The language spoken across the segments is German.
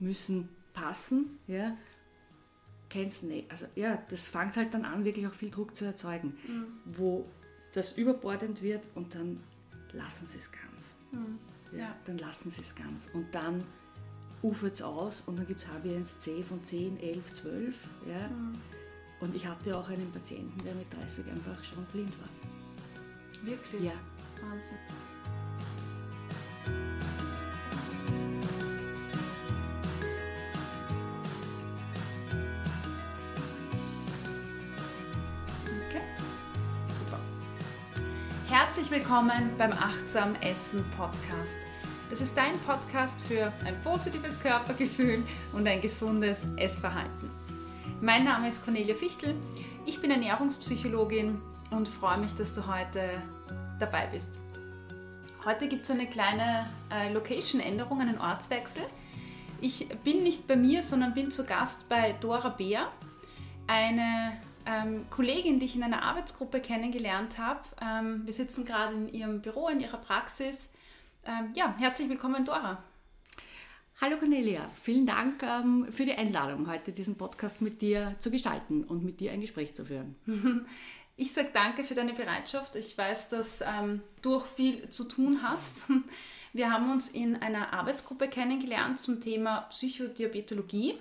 müssen passen, ja, kennst nicht. Also ja, das fängt halt dann an, wirklich auch viel Druck zu erzeugen, mhm. wo das überbordend wird und dann lassen sie es ganz. Mhm. Ja, ja, Dann lassen sie es ganz. Und dann ufert es aus und dann gibt es HB1C von 10, 11, 12. Ja. Mhm. Und ich hatte auch einen Patienten, der mit 30 einfach schon blind war. Wirklich? Ja. Wahnsinn. Herzlich willkommen beim Achtsam Essen Podcast. Das ist dein Podcast für ein positives Körpergefühl und ein gesundes Essverhalten. Mein Name ist Cornelia Fichtel. Ich bin Ernährungspsychologin und freue mich, dass du heute dabei bist. Heute gibt es eine kleine äh, Location-Änderung, einen Ortswechsel. Ich bin nicht bei mir, sondern bin zu Gast bei Dora Beer, eine ähm, Kollegin, die ich in einer Arbeitsgruppe kennengelernt habe. Ähm, wir sitzen gerade in ihrem Büro, in ihrer Praxis ähm, ja, herzlich willkommen, Dora. Hallo Cornelia, vielen Dank ähm, für die Einladung, heute diesen Podcast mit dir zu gestalten und mit dir ein Gespräch zu führen. Ich sage danke für deine Bereitschaft. Ich weiß, dass ähm, du auch viel zu tun hast. Wir haben uns in einer Arbeitsgruppe kennengelernt zum Thema Psychodiabetologie.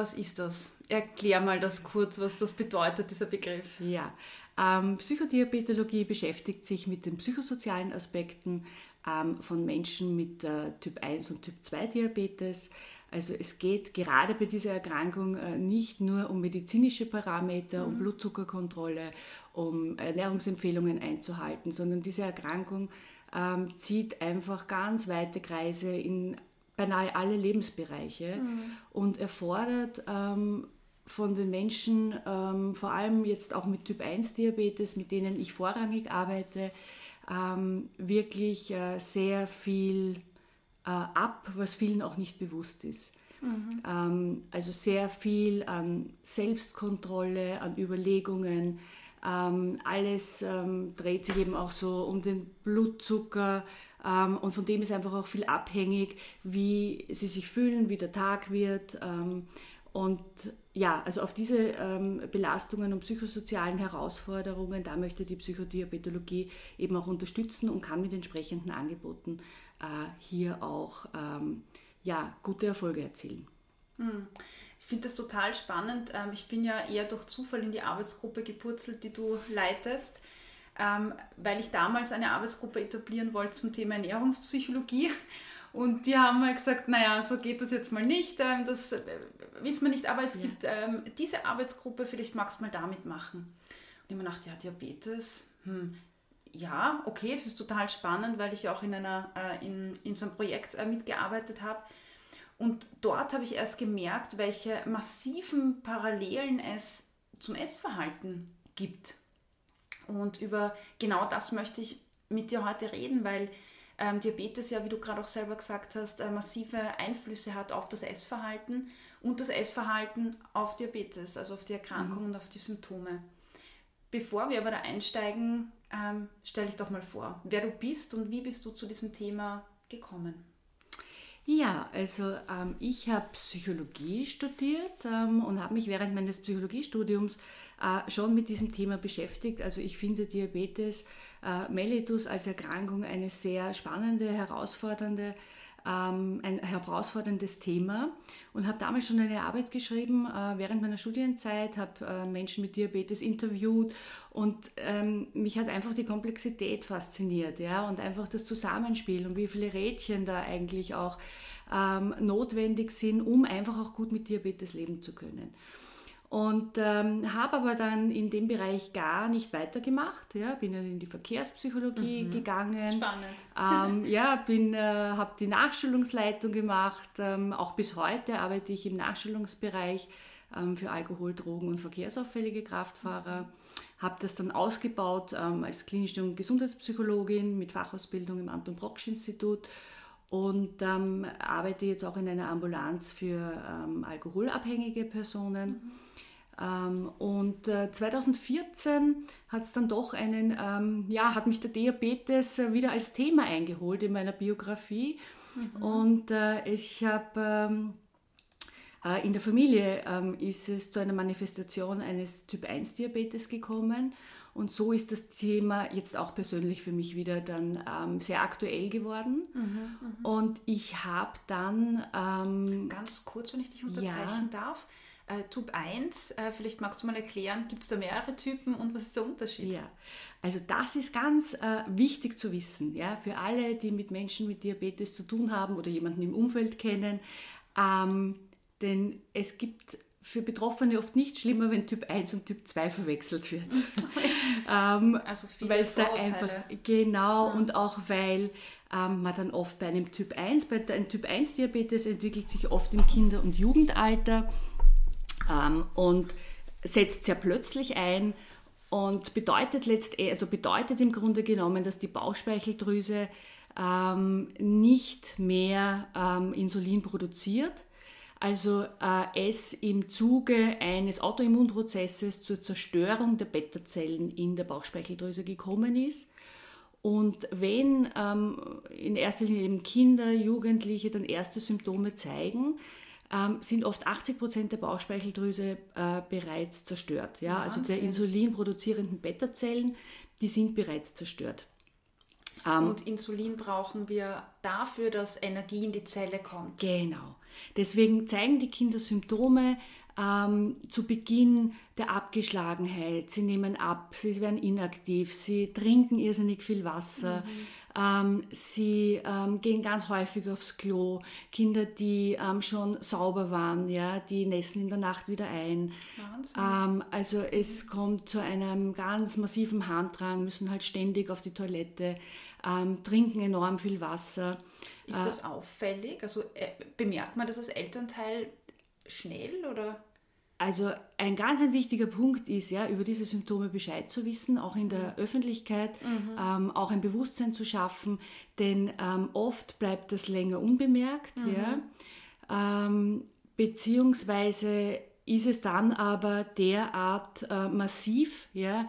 Was ist das? Erklär mal das kurz, was das bedeutet, dieser Begriff. Ja, ähm, Psychodiabetologie beschäftigt sich mit den psychosozialen Aspekten ähm, von Menschen mit äh, Typ 1 und Typ 2 Diabetes. Also es geht gerade bei dieser Erkrankung äh, nicht nur um medizinische Parameter, mhm. um Blutzuckerkontrolle, um Ernährungsempfehlungen einzuhalten, sondern diese Erkrankung ähm, zieht einfach ganz weite Kreise in beinahe alle Lebensbereiche mhm. und erfordert ähm, von den Menschen, ähm, vor allem jetzt auch mit Typ 1 Diabetes, mit denen ich vorrangig arbeite, ähm, wirklich äh, sehr viel äh, ab, was vielen auch nicht bewusst ist. Mhm. Ähm, also sehr viel an Selbstkontrolle, an Überlegungen. Ähm, alles ähm, dreht sich eben auch so um den Blutzucker und von dem ist einfach auch viel abhängig, wie sie sich fühlen, wie der Tag wird. Und ja, also auf diese ähm, Belastungen und psychosozialen Herausforderungen, da möchte die Psychodiabetologie eben auch unterstützen und kann mit entsprechenden Angeboten äh, hier auch ähm, ja, gute Erfolge erzielen. Hm. Ich finde das total spannend. Ähm, ich bin ja eher durch Zufall in die Arbeitsgruppe gepurzelt, die du leitest, ähm, weil ich damals eine Arbeitsgruppe etablieren wollte zum Thema Ernährungspsychologie. Und die haben halt gesagt, naja, so geht das jetzt mal nicht, ähm, das äh, wissen wir nicht, aber es ja. gibt ähm, diese Arbeitsgruppe, vielleicht magst du mal damit machen. Und ich mir gedacht, ja, Diabetes, hm, ja, okay, das ist total spannend, weil ich auch in, einer, äh, in, in so einem Projekt äh, mitgearbeitet habe. Und dort habe ich erst gemerkt, welche massiven Parallelen es zum Essverhalten gibt. Und über genau das möchte ich mit dir heute reden, weil ähm, Diabetes ja, wie du gerade auch selber gesagt hast, äh, massive Einflüsse hat auf das Essverhalten und das Essverhalten auf Diabetes, also auf die Erkrankung mhm. und auf die Symptome. Bevor wir aber da einsteigen, ähm, stell dich doch mal vor, wer du bist und wie bist du zu diesem Thema gekommen? Ja, also ähm, ich habe Psychologie studiert ähm, und habe mich während meines Psychologiestudiums äh, schon mit diesem Thema beschäftigt. Also ich finde Diabetes äh, mellitus als Erkrankung eine sehr spannende, herausfordernde ähm, ein herausforderndes Thema und habe damals schon eine Arbeit geschrieben äh, während meiner Studienzeit, habe äh, Menschen mit Diabetes interviewt und ähm, mich hat einfach die Komplexität fasziniert ja, und einfach das Zusammenspiel und wie viele Rädchen da eigentlich auch ähm, notwendig sind, um einfach auch gut mit Diabetes leben zu können. Und ähm, habe aber dann in dem Bereich gar nicht weitergemacht. Ja, bin dann in die Verkehrspsychologie mhm. gegangen. Spannend. Ähm, ja, bin, äh, habe die Nachschulungsleitung gemacht. Ähm, auch bis heute arbeite ich im Nachschulungsbereich ähm, für Alkohol, Drogen und verkehrsauffällige Kraftfahrer. Habe das dann ausgebaut ähm, als klinische und Gesundheitspsychologin mit Fachausbildung im Anton Brocksch Institut und ähm, arbeite jetzt auch in einer Ambulanz für ähm, alkoholabhängige Personen. Mhm. Ähm, und 2014 hat es dann doch einen, ähm, ja, hat mich der Diabetes wieder als Thema eingeholt in meiner Biografie. Mhm. Und äh, ich habe ähm, äh, in der Familie ähm, ist es zu einer Manifestation eines Typ-1-Diabetes gekommen. Und so ist das Thema jetzt auch persönlich für mich wieder dann ähm, sehr aktuell geworden. Mhm, mh. Und ich habe dann... Ähm, Ganz kurz, wenn ich dich unterbrechen ja, darf. Äh, Typ 1, äh, vielleicht magst du mal erklären, gibt es da mehrere Typen und was ist der Unterschied? Ja, also das ist ganz äh, wichtig zu wissen, ja, für alle, die mit Menschen mit Diabetes zu tun haben oder jemanden im Umfeld kennen. Ähm, denn es gibt für Betroffene oft nicht schlimmer, wenn Typ 1 und Typ 2 verwechselt wird. ähm, also viele weil da einfach genau ja. und auch weil ähm, man dann oft bei einem Typ 1, bei einem Typ 1 Diabetes entwickelt sich oft im Kinder- und Jugendalter ähm, und setzt sehr plötzlich ein und bedeutet letztendlich, also bedeutet im Grunde genommen, dass die Bauchspeicheldrüse ähm, nicht mehr ähm, Insulin produziert also äh, es im Zuge eines Autoimmunprozesses zur Zerstörung der Beta-Zellen in der Bauchspeicheldrüse gekommen ist. Und wenn ähm, in erster Linie eben Kinder, Jugendliche dann erste Symptome zeigen, ähm, sind oft 80 Prozent der Bauchspeicheldrüse äh, bereits zerstört. Ja? Also der Insulin produzierenden Beta-Zellen, die sind bereits zerstört. Ähm, Und Insulin brauchen wir dafür, dass Energie in die Zelle kommt. Genau. Deswegen zeigen die Kinder Symptome ähm, zu Beginn der Abgeschlagenheit. Sie nehmen ab, sie werden inaktiv, sie trinken irrsinnig viel Wasser, mhm. ähm, sie ähm, gehen ganz häufig aufs Klo. Kinder, die ähm, schon sauber waren, ja, die nässen in der Nacht wieder ein. Ähm, also es kommt zu einem ganz massiven Handdrang, müssen halt ständig auf die Toilette, ähm, trinken enorm viel Wasser. Ist das auffällig? Also äh, bemerkt man das als Elternteil schnell oder? Also ein ganz ein wichtiger Punkt ist ja, über diese Symptome Bescheid zu wissen, auch in der mhm. Öffentlichkeit, mhm. ähm, auch ein Bewusstsein zu schaffen, denn ähm, oft bleibt das länger unbemerkt, mhm. ja, ähm, beziehungsweise ist es dann aber derart äh, massiv, ja,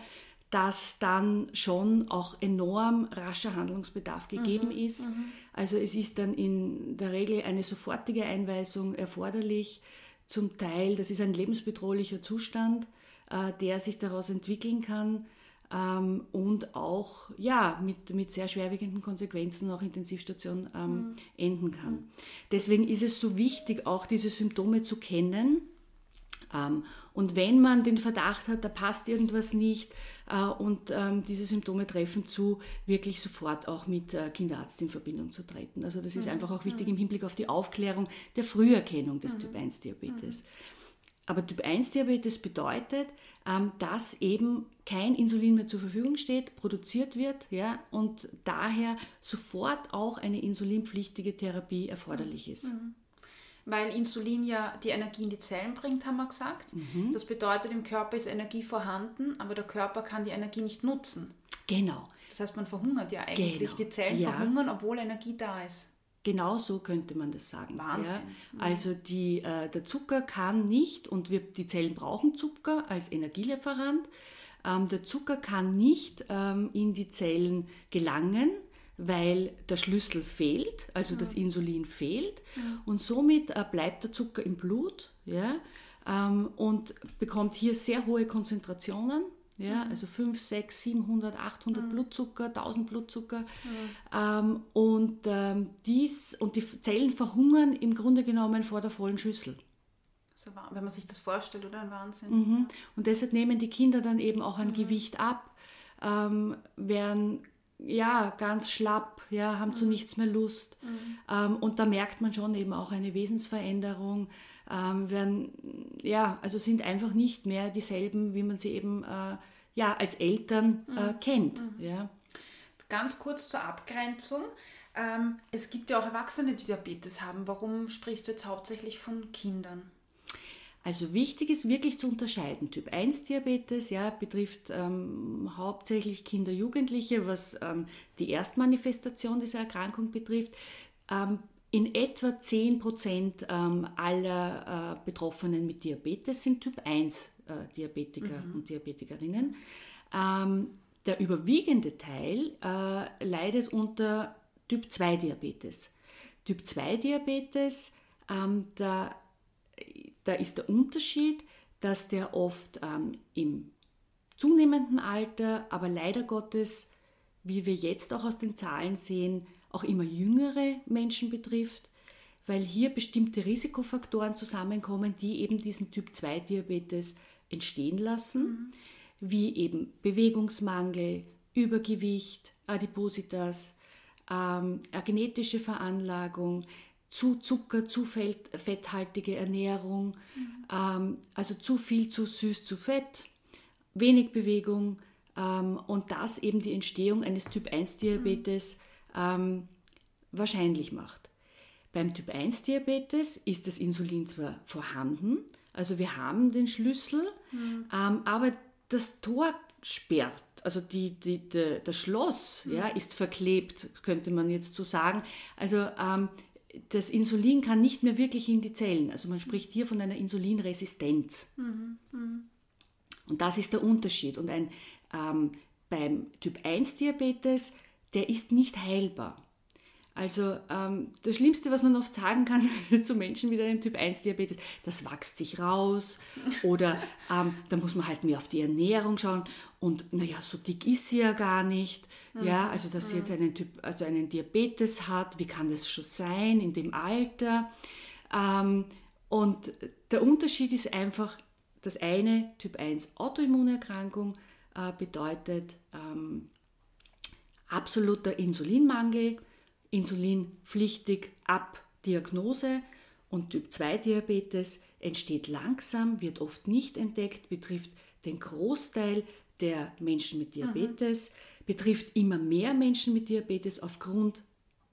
dass dann schon auch enorm rascher Handlungsbedarf gegeben mhm, ist. Mhm. Also es ist dann in der Regel eine sofortige Einweisung erforderlich. Zum Teil, das ist ein lebensbedrohlicher Zustand, äh, der sich daraus entwickeln kann ähm, und auch ja, mit, mit sehr schwerwiegenden Konsequenzen auch Intensivstation ähm, mhm. enden kann. Mhm. Deswegen ist es so wichtig, auch diese Symptome zu kennen ähm, und wenn man den Verdacht hat, da passt irgendwas nicht und ähm, diese Symptome treffen zu, wirklich sofort auch mit äh, Kinderarzt in Verbindung zu treten. Also das ist mhm. einfach auch wichtig mhm. im Hinblick auf die Aufklärung der Früherkennung des mhm. Typ-1-Diabetes. Mhm. Aber Typ-1-Diabetes bedeutet, ähm, dass eben kein Insulin mehr zur Verfügung steht, produziert wird ja, und daher sofort auch eine insulinpflichtige Therapie erforderlich ist. Mhm weil Insulin ja die Energie in die Zellen bringt, haben wir gesagt. Mhm. Das bedeutet, im Körper ist Energie vorhanden, aber der Körper kann die Energie nicht nutzen. Genau. Das heißt, man verhungert ja eigentlich. Genau. Die Zellen ja. verhungern, obwohl Energie da ist. Genau so könnte man das sagen. Wahnsinn. Ja? Mhm. Also die, äh, der Zucker kann nicht, und wir, die Zellen brauchen Zucker als Energielieferant, ähm, der Zucker kann nicht ähm, in die Zellen gelangen, weil der Schlüssel fehlt, also das Insulin fehlt und somit äh, bleibt der Zucker im Blut ja, ähm, und bekommt hier sehr hohe Konzentrationen. Ja, also 5, 6, 700, 800 mhm. Blutzucker, 1000 Blutzucker. Mhm. Ähm, und, ähm, dies, und die Zellen verhungern im Grunde genommen vor der vollen Schüssel. So, wenn man sich das vorstellt, oder ein Wahnsinn. Mhm. Und deshalb nehmen die Kinder dann eben auch ein mhm. Gewicht ab, ähm, werden ja, ganz schlapp, ja, haben mhm. zu nichts mehr Lust. Mhm. Ähm, und da merkt man schon eben auch eine Wesensveränderung. Ähm, werden, ja, also sind einfach nicht mehr dieselben, wie man sie eben äh, ja, als Eltern äh, mhm. kennt. Mhm. Ja. Ganz kurz zur Abgrenzung. Ähm, es gibt ja auch Erwachsene, die Diabetes haben. Warum sprichst du jetzt hauptsächlich von Kindern? Also wichtig ist wirklich zu unterscheiden. Typ 1 Diabetes ja, betrifft ähm, hauptsächlich Kinder, Jugendliche, was ähm, die Erstmanifestation dieser Erkrankung betrifft. Ähm, in etwa 10 Prozent ähm, aller äh, Betroffenen mit Diabetes sind Typ 1 äh, Diabetiker mhm. und Diabetikerinnen. Ähm, der überwiegende Teil äh, leidet unter Typ 2 Diabetes. Typ 2 Diabetes, ähm, da, da ist der Unterschied, dass der oft ähm, im zunehmenden Alter, aber leider Gottes, wie wir jetzt auch aus den Zahlen sehen, auch immer jüngere Menschen betrifft, weil hier bestimmte Risikofaktoren zusammenkommen, die eben diesen Typ 2 Diabetes entstehen lassen, mhm. wie eben Bewegungsmangel, Übergewicht, Adipositas, ähm, genetische Veranlagung, zu Zucker, zu fetthaltige Ernährung, mhm. ähm, also zu viel zu süß, zu fett, wenig Bewegung ähm, und das eben die Entstehung eines Typ 1 Diabetes mhm. wahrscheinlich macht. Beim Typ 1 Diabetes ist das Insulin zwar vorhanden, also wir haben den Schlüssel, mhm. ähm, aber das Tor sperrt, also die, die, die das Schloss ja, ist verklebt, könnte man jetzt so sagen. Also ähm, das Insulin kann nicht mehr wirklich in die Zellen. Also man spricht hier von einer Insulinresistenz. Mhm. Mhm. Und das ist der Unterschied. Und ein, ähm, beim Typ 1 Diabetes, der ist nicht heilbar. Also ähm, das Schlimmste, was man oft sagen kann zu Menschen mit einem Typ 1 Diabetes, das wächst sich raus oder ähm, da muss man halt mehr auf die Ernährung schauen und naja, so dick ist sie ja gar nicht. Mhm. Ja, also dass sie jetzt mhm. einen Typ, also einen Diabetes hat, wie kann das schon sein in dem Alter? Ähm, und der Unterschied ist einfach, das eine Typ 1 Autoimmunerkrankung äh, bedeutet ähm, absoluter Insulinmangel insulinpflichtig ab Diagnose und Typ 2 Diabetes entsteht langsam, wird oft nicht entdeckt, betrifft den Großteil der Menschen mit Diabetes, mhm. betrifft immer mehr Menschen mit Diabetes aufgrund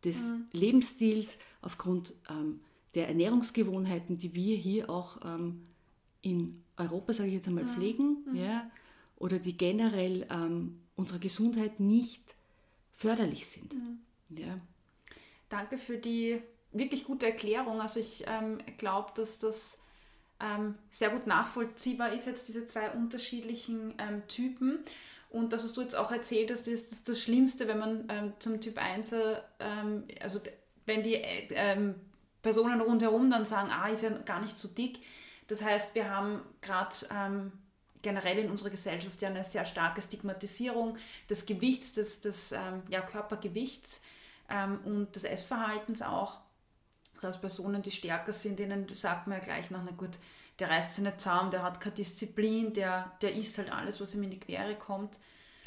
des mhm. Lebensstils, aufgrund ähm, der Ernährungsgewohnheiten, die wir hier auch ähm, in Europa, sage ich jetzt einmal, mhm. pflegen, mhm. ja, oder die generell ähm, unserer Gesundheit nicht förderlich sind. Mhm. Ja. Danke für die wirklich gute Erklärung. Also ich ähm, glaube, dass das ähm, sehr gut nachvollziehbar ist, jetzt diese zwei unterschiedlichen ähm, Typen. Und das, was du jetzt auch erzählt hast, ist, ist das Schlimmste, wenn man ähm, zum Typ 1, ähm, also wenn die ähm, Personen rundherum dann sagen, ah, ist ja gar nicht so dick. Das heißt, wir haben gerade generell in unserer Gesellschaft ja eine sehr starke Stigmatisierung des Gewichts, des, des ja, Körpergewichts ähm, und des Essverhaltens auch. Das heißt, Personen, die stärker sind, denen sagt man ja gleich nach, na gut, der reißt sich nicht zusammen, der hat keine Disziplin, der, der isst halt alles, was ihm in die Quere kommt.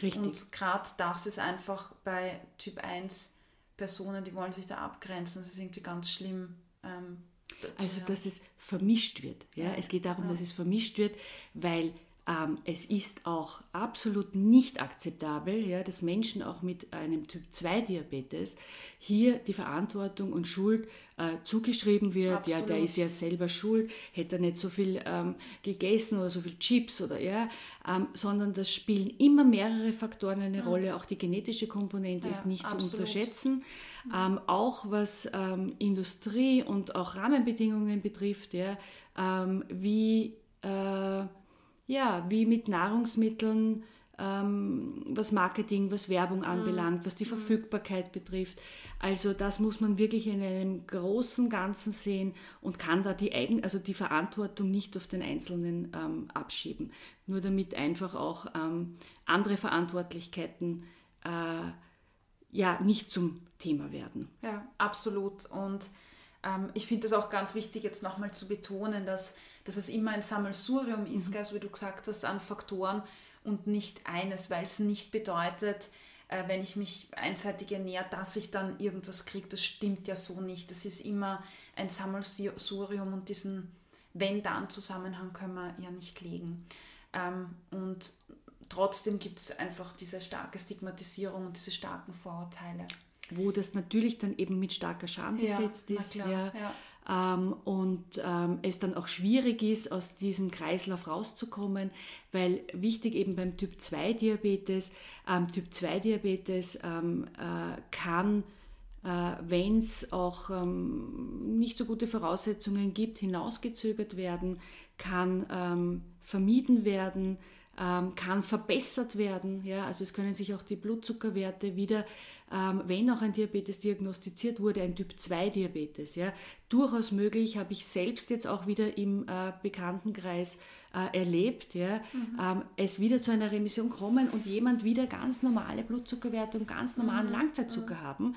Richtig. Und gerade das ist einfach bei Typ 1 Personen, die wollen sich da abgrenzen. Das ist irgendwie ganz schlimm. Ähm, dazu, also, ja. dass es vermischt wird. Ja? ja. Es geht darum, ja. dass es vermischt wird, weil es ist auch absolut nicht akzeptabel, ja, dass Menschen auch mit einem Typ-2-Diabetes hier die Verantwortung und Schuld äh, zugeschrieben wird. Absolut. Ja, der ist ja selber schuld, hätte er nicht so viel ähm, gegessen oder so viel Chips oder ja, ähm, sondern das spielen immer mehrere Faktoren eine mhm. Rolle. Auch die genetische Komponente ja, ist nicht absolut. zu unterschätzen. Mhm. Ähm, auch was ähm, Industrie und auch Rahmenbedingungen betrifft, ja, ähm, wie äh, ja, wie mit Nahrungsmitteln, ähm, was Marketing, was Werbung mhm. anbelangt, was die mhm. Verfügbarkeit betrifft. Also das muss man wirklich in einem großen Ganzen sehen und kann da die Eigen, also die Verantwortung nicht auf den Einzelnen ähm, abschieben. Nur damit einfach auch ähm, andere Verantwortlichkeiten äh, ja nicht zum Thema werden. Ja, absolut. Und ähm, ich finde es auch ganz wichtig, jetzt nochmal zu betonen, dass dass es immer ein Sammelsurium ist, mhm. also wie du gesagt hast, an Faktoren und nicht eines, weil es nicht bedeutet, äh, wenn ich mich einseitig ernähre, dass ich dann irgendwas kriege. Das stimmt ja so nicht. Das ist immer ein Sammelsurium und diesen Wenn-Dann-Zusammenhang können wir ja nicht legen. Ähm, und trotzdem gibt es einfach diese starke Stigmatisierung und diese starken Vorurteile. Wo das natürlich dann eben mit starker Scham besetzt ja, ist. Ja, ja ähm, und ähm, es dann auch schwierig ist, aus diesem Kreislauf rauszukommen, weil wichtig eben beim Typ 2 Diabetes, ähm, Typ 2 Diabetes ähm, äh, kann, äh, wenn es auch ähm, nicht so gute Voraussetzungen gibt, hinausgezögert werden, kann ähm, vermieden werden, ähm, kann verbessert werden. Ja? Also es können sich auch die Blutzuckerwerte wieder, ähm, wenn auch ein Diabetes diagnostiziert wurde, ein Typ-2-Diabetes, ja, durchaus möglich, habe ich selbst jetzt auch wieder im äh, Bekanntenkreis äh, erlebt, ja, mhm. ähm, es wieder zu einer Remission kommen und jemand wieder ganz normale Blutzuckerwerte und ganz normalen mhm. Langzeitzucker mhm. haben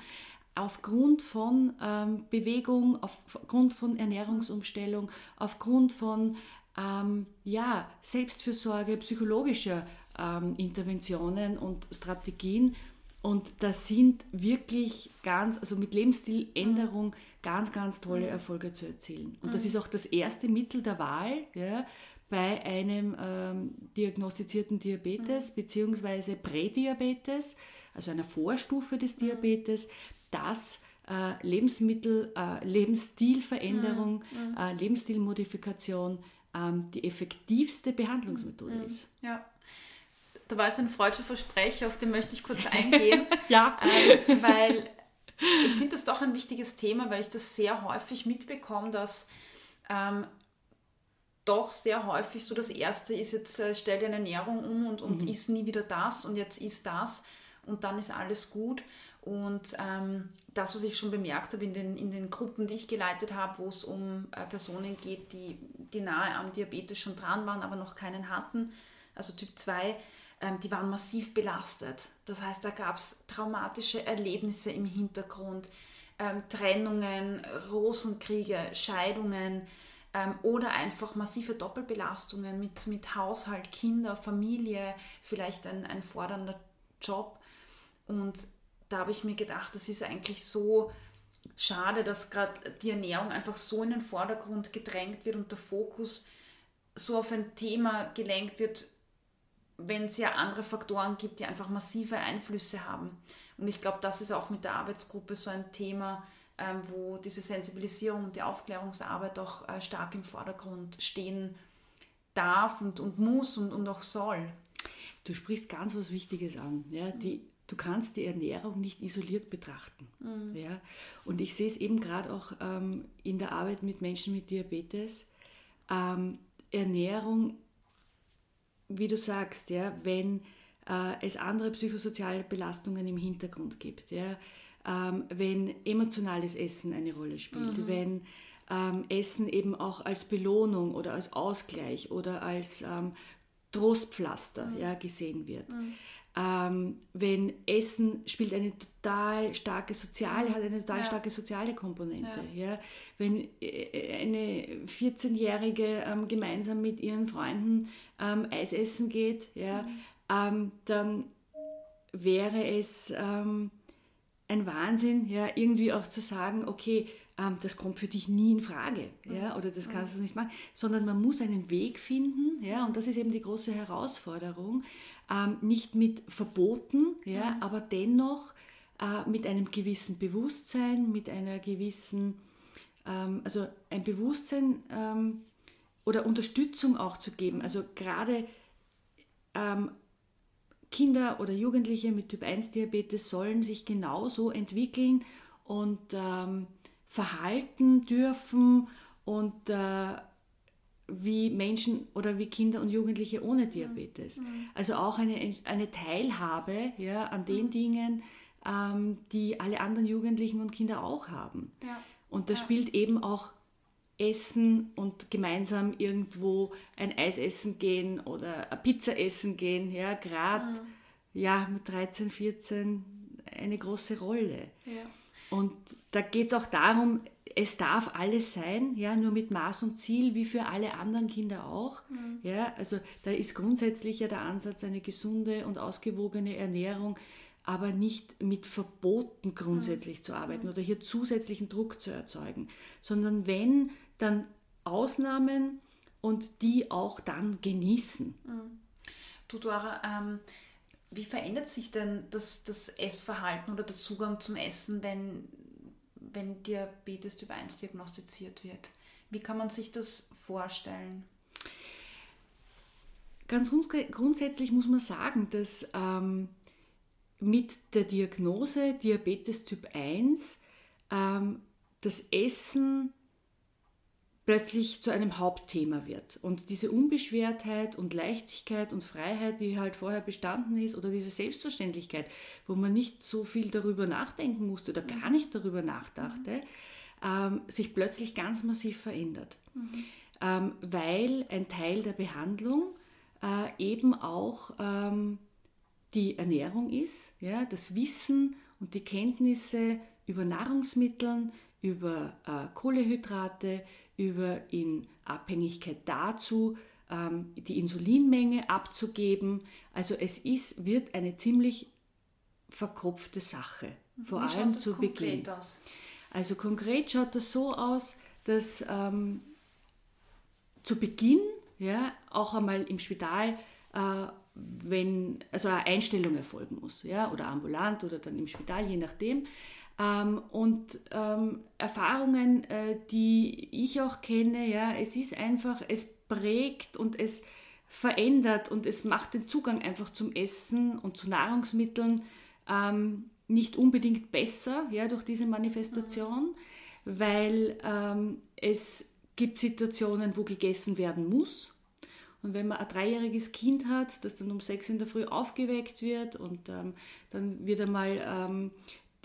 aufgrund von ähm, Bewegung, aufgrund von Ernährungsumstellung, aufgrund von ähm, ja, Selbstfürsorge, psychologischer ähm, Interventionen und Strategien. Und das sind wirklich ganz, also mit Lebensstiländerung ganz, ganz tolle mhm. Erfolge zu erzielen. Und das mhm. ist auch das erste Mittel der Wahl ja, bei einem ähm, diagnostizierten Diabetes mhm. bzw. Prädiabetes, also einer Vorstufe des Diabetes, das äh, Lebensmittel, äh, Lebensstilveränderung, mhm. äh, Lebensstilmodifikation ähm, die effektivste Behandlungsmethode mhm. ist. Ja. Da war jetzt ein freudscher Versprecher, auf den möchte ich kurz eingehen. ja. Ähm, weil ich finde das doch ein wichtiges Thema, weil ich das sehr häufig mitbekomme, dass ähm, doch sehr häufig so das Erste ist, jetzt äh, stell deine Ernährung um und, und mhm. isst nie wieder das und jetzt isst das und dann ist alles gut. Und ähm, das, was ich schon bemerkt habe in den, in den Gruppen, die ich geleitet habe, wo es um äh, Personen geht, die, die nahe am Diabetes schon dran waren, aber noch keinen hatten, also Typ 2, ähm, die waren massiv belastet. Das heißt, da gab es traumatische Erlebnisse im Hintergrund, ähm, Trennungen, Rosenkriege, Scheidungen ähm, oder einfach massive Doppelbelastungen mit, mit Haushalt, Kinder, Familie, vielleicht ein, ein fordernder Job. Und da habe ich mir gedacht, das ist eigentlich so schade, dass gerade die Ernährung einfach so in den Vordergrund gedrängt wird und der Fokus so auf ein Thema gelenkt wird, wenn es ja andere Faktoren gibt, die einfach massive Einflüsse haben. Und ich glaube, das ist auch mit der Arbeitsgruppe so ein Thema, ähm, wo diese Sensibilisierung und die Aufklärungsarbeit auch äh, stark im Vordergrund stehen darf und, und muss und, und auch soll. Du sprichst ganz was Wichtiges an. Ja? Die, du kannst die Ernährung nicht isoliert betrachten. Mhm. Ja? Und ich sehe es eben gerade auch ähm, in der Arbeit mit Menschen mit Diabetes. Ähm, Ernährung, wie du sagst, ja, wenn äh, es andere psychosoziale Belastungen im Hintergrund gibt, ja, ähm, wenn emotionales Essen eine Rolle spielt, mhm. wenn ähm, Essen eben auch als Belohnung oder als Ausgleich oder als ähm, Trostpflaster mhm. ja, gesehen wird. Mhm ähm, wenn Essen spielt eine total starke soziale, hat eine total ja. starke soziale Komponente. Ja. ja. Wenn äh, eine 14-Jährige ähm, gemeinsam mit ihren Freunden ähm, Eis essen geht, ja, mhm. Ähm, dann wäre es ähm, ein Wahnsinn, ja, irgendwie auch zu sagen, okay, ähm, das kommt für dich nie in Frage, ja, mhm. oder das kannst mhm. du nicht machen, sondern man muss einen Weg finden, ja, und das ist eben die große Herausforderung, ähm, nicht mit Verboten, ja, mhm. aber dennoch äh, mit einem gewissen Bewusstsein, mit einer gewissen, ähm, also ein Bewusstsein ähm, oder Unterstützung auch zu geben. Also gerade ähm, Kinder oder Jugendliche mit Typ 1 Diabetes sollen sich genauso entwickeln und ähm, verhalten dürfen und äh, wie Menschen oder wie Kinder und Jugendliche ohne Diabetes. Mhm. Also auch eine, eine Teilhabe ja, an den mhm. Dingen, ähm, die alle anderen Jugendlichen und Kinder auch haben. Ja. Und da ja. spielt eben auch Essen und gemeinsam irgendwo ein Eis essen gehen oder eine Pizza essen gehen, ja, gerade mhm. ja, mit 13, 14 eine große Rolle. Und da geht es auch darum, es darf alles sein, ja, nur mit Maß und Ziel, wie für alle anderen Kinder auch. Mhm. Ja, also da ist grundsätzlich ja der Ansatz eine gesunde und ausgewogene Ernährung, aber nicht mit Verboten grundsätzlich mhm. zu arbeiten mhm. oder hier zusätzlichen Druck zu erzeugen, sondern wenn, dann Ausnahmen und die auch dann genießen. Mhm. Du, Dora, ähm, wie verändert sich denn das, das Essverhalten oder der Zugang zum Essen, wenn wenn Diabetes Typ 1 diagnostiziert wird. Wie kann man sich das vorstellen? Ganz grundsätzlich muss man sagen, dass ähm, mit der Diagnose Diabetes Typ 1 ähm, das Essen plötzlich zu einem Hauptthema wird. Und diese Unbeschwertheit und Leichtigkeit und Freiheit, die halt vorher bestanden ist, oder diese Selbstverständlichkeit, wo man nicht so viel darüber nachdenken musste oder gar nicht darüber nachdachte, ähm, sich plötzlich ganz massiv verändert. Mhm. Ähm, weil ein Teil der Behandlung äh, eben auch ähm, die Ernährung ist, ja, das Wissen und die Kenntnisse über Nahrungsmitteln, über äh, Kohlehydrate, über in Abhängigkeit dazu ähm, die Insulinmenge abzugeben. Also es ist, wird eine ziemlich verkropfte Sache, vor Wie allem zu Beginn. Aus? Also konkret schaut das so aus, dass ähm, zu Beginn ja, auch einmal im Spital, äh, wenn also eine Einstellung erfolgen muss, ja, oder ambulant oder dann im Spital, je nachdem, ähm, und ähm, Erfahrungen, äh, die ich auch kenne, ja, es ist einfach, es prägt und es verändert und es macht den Zugang einfach zum Essen und zu Nahrungsmitteln ähm, nicht unbedingt besser, ja, durch diese Manifestation, mhm. weil ähm, es gibt Situationen, wo gegessen werden muss. Und wenn man ein dreijähriges Kind hat, das dann um sechs in der Früh aufgeweckt wird und ähm, dann wird einmal ähm,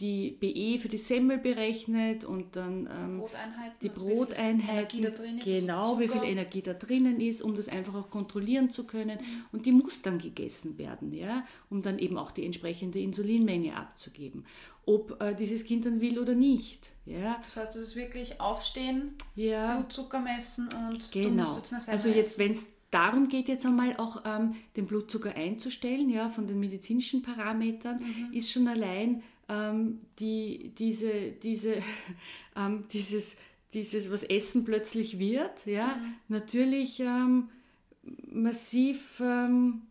die BE für die Semmel berechnet und dann ähm, Broteinheiten, die also Broteinheiten, wie genau wie viel Energie da drinnen ist, um das einfach auch kontrollieren zu können. Mhm. Und die muss dann gegessen werden, ja, um dann eben auch die entsprechende Insulinmenge abzugeben. Ob äh, dieses Kind dann will oder nicht. Ja. Das heißt, es ist wirklich aufstehen, ja. Blutzucker messen und genau. du musst jetzt eine Semmel Also jetzt, wenn es darum geht jetzt einmal auch ähm, den Blutzucker einzustellen, ja, von den medizinischen Parametern, mhm. ist schon allein ähm, die, diese, diese, ähm, dieses, dieses, was Essen plötzlich wird, ja, mhm. natürlich ähm, massiv, ähm,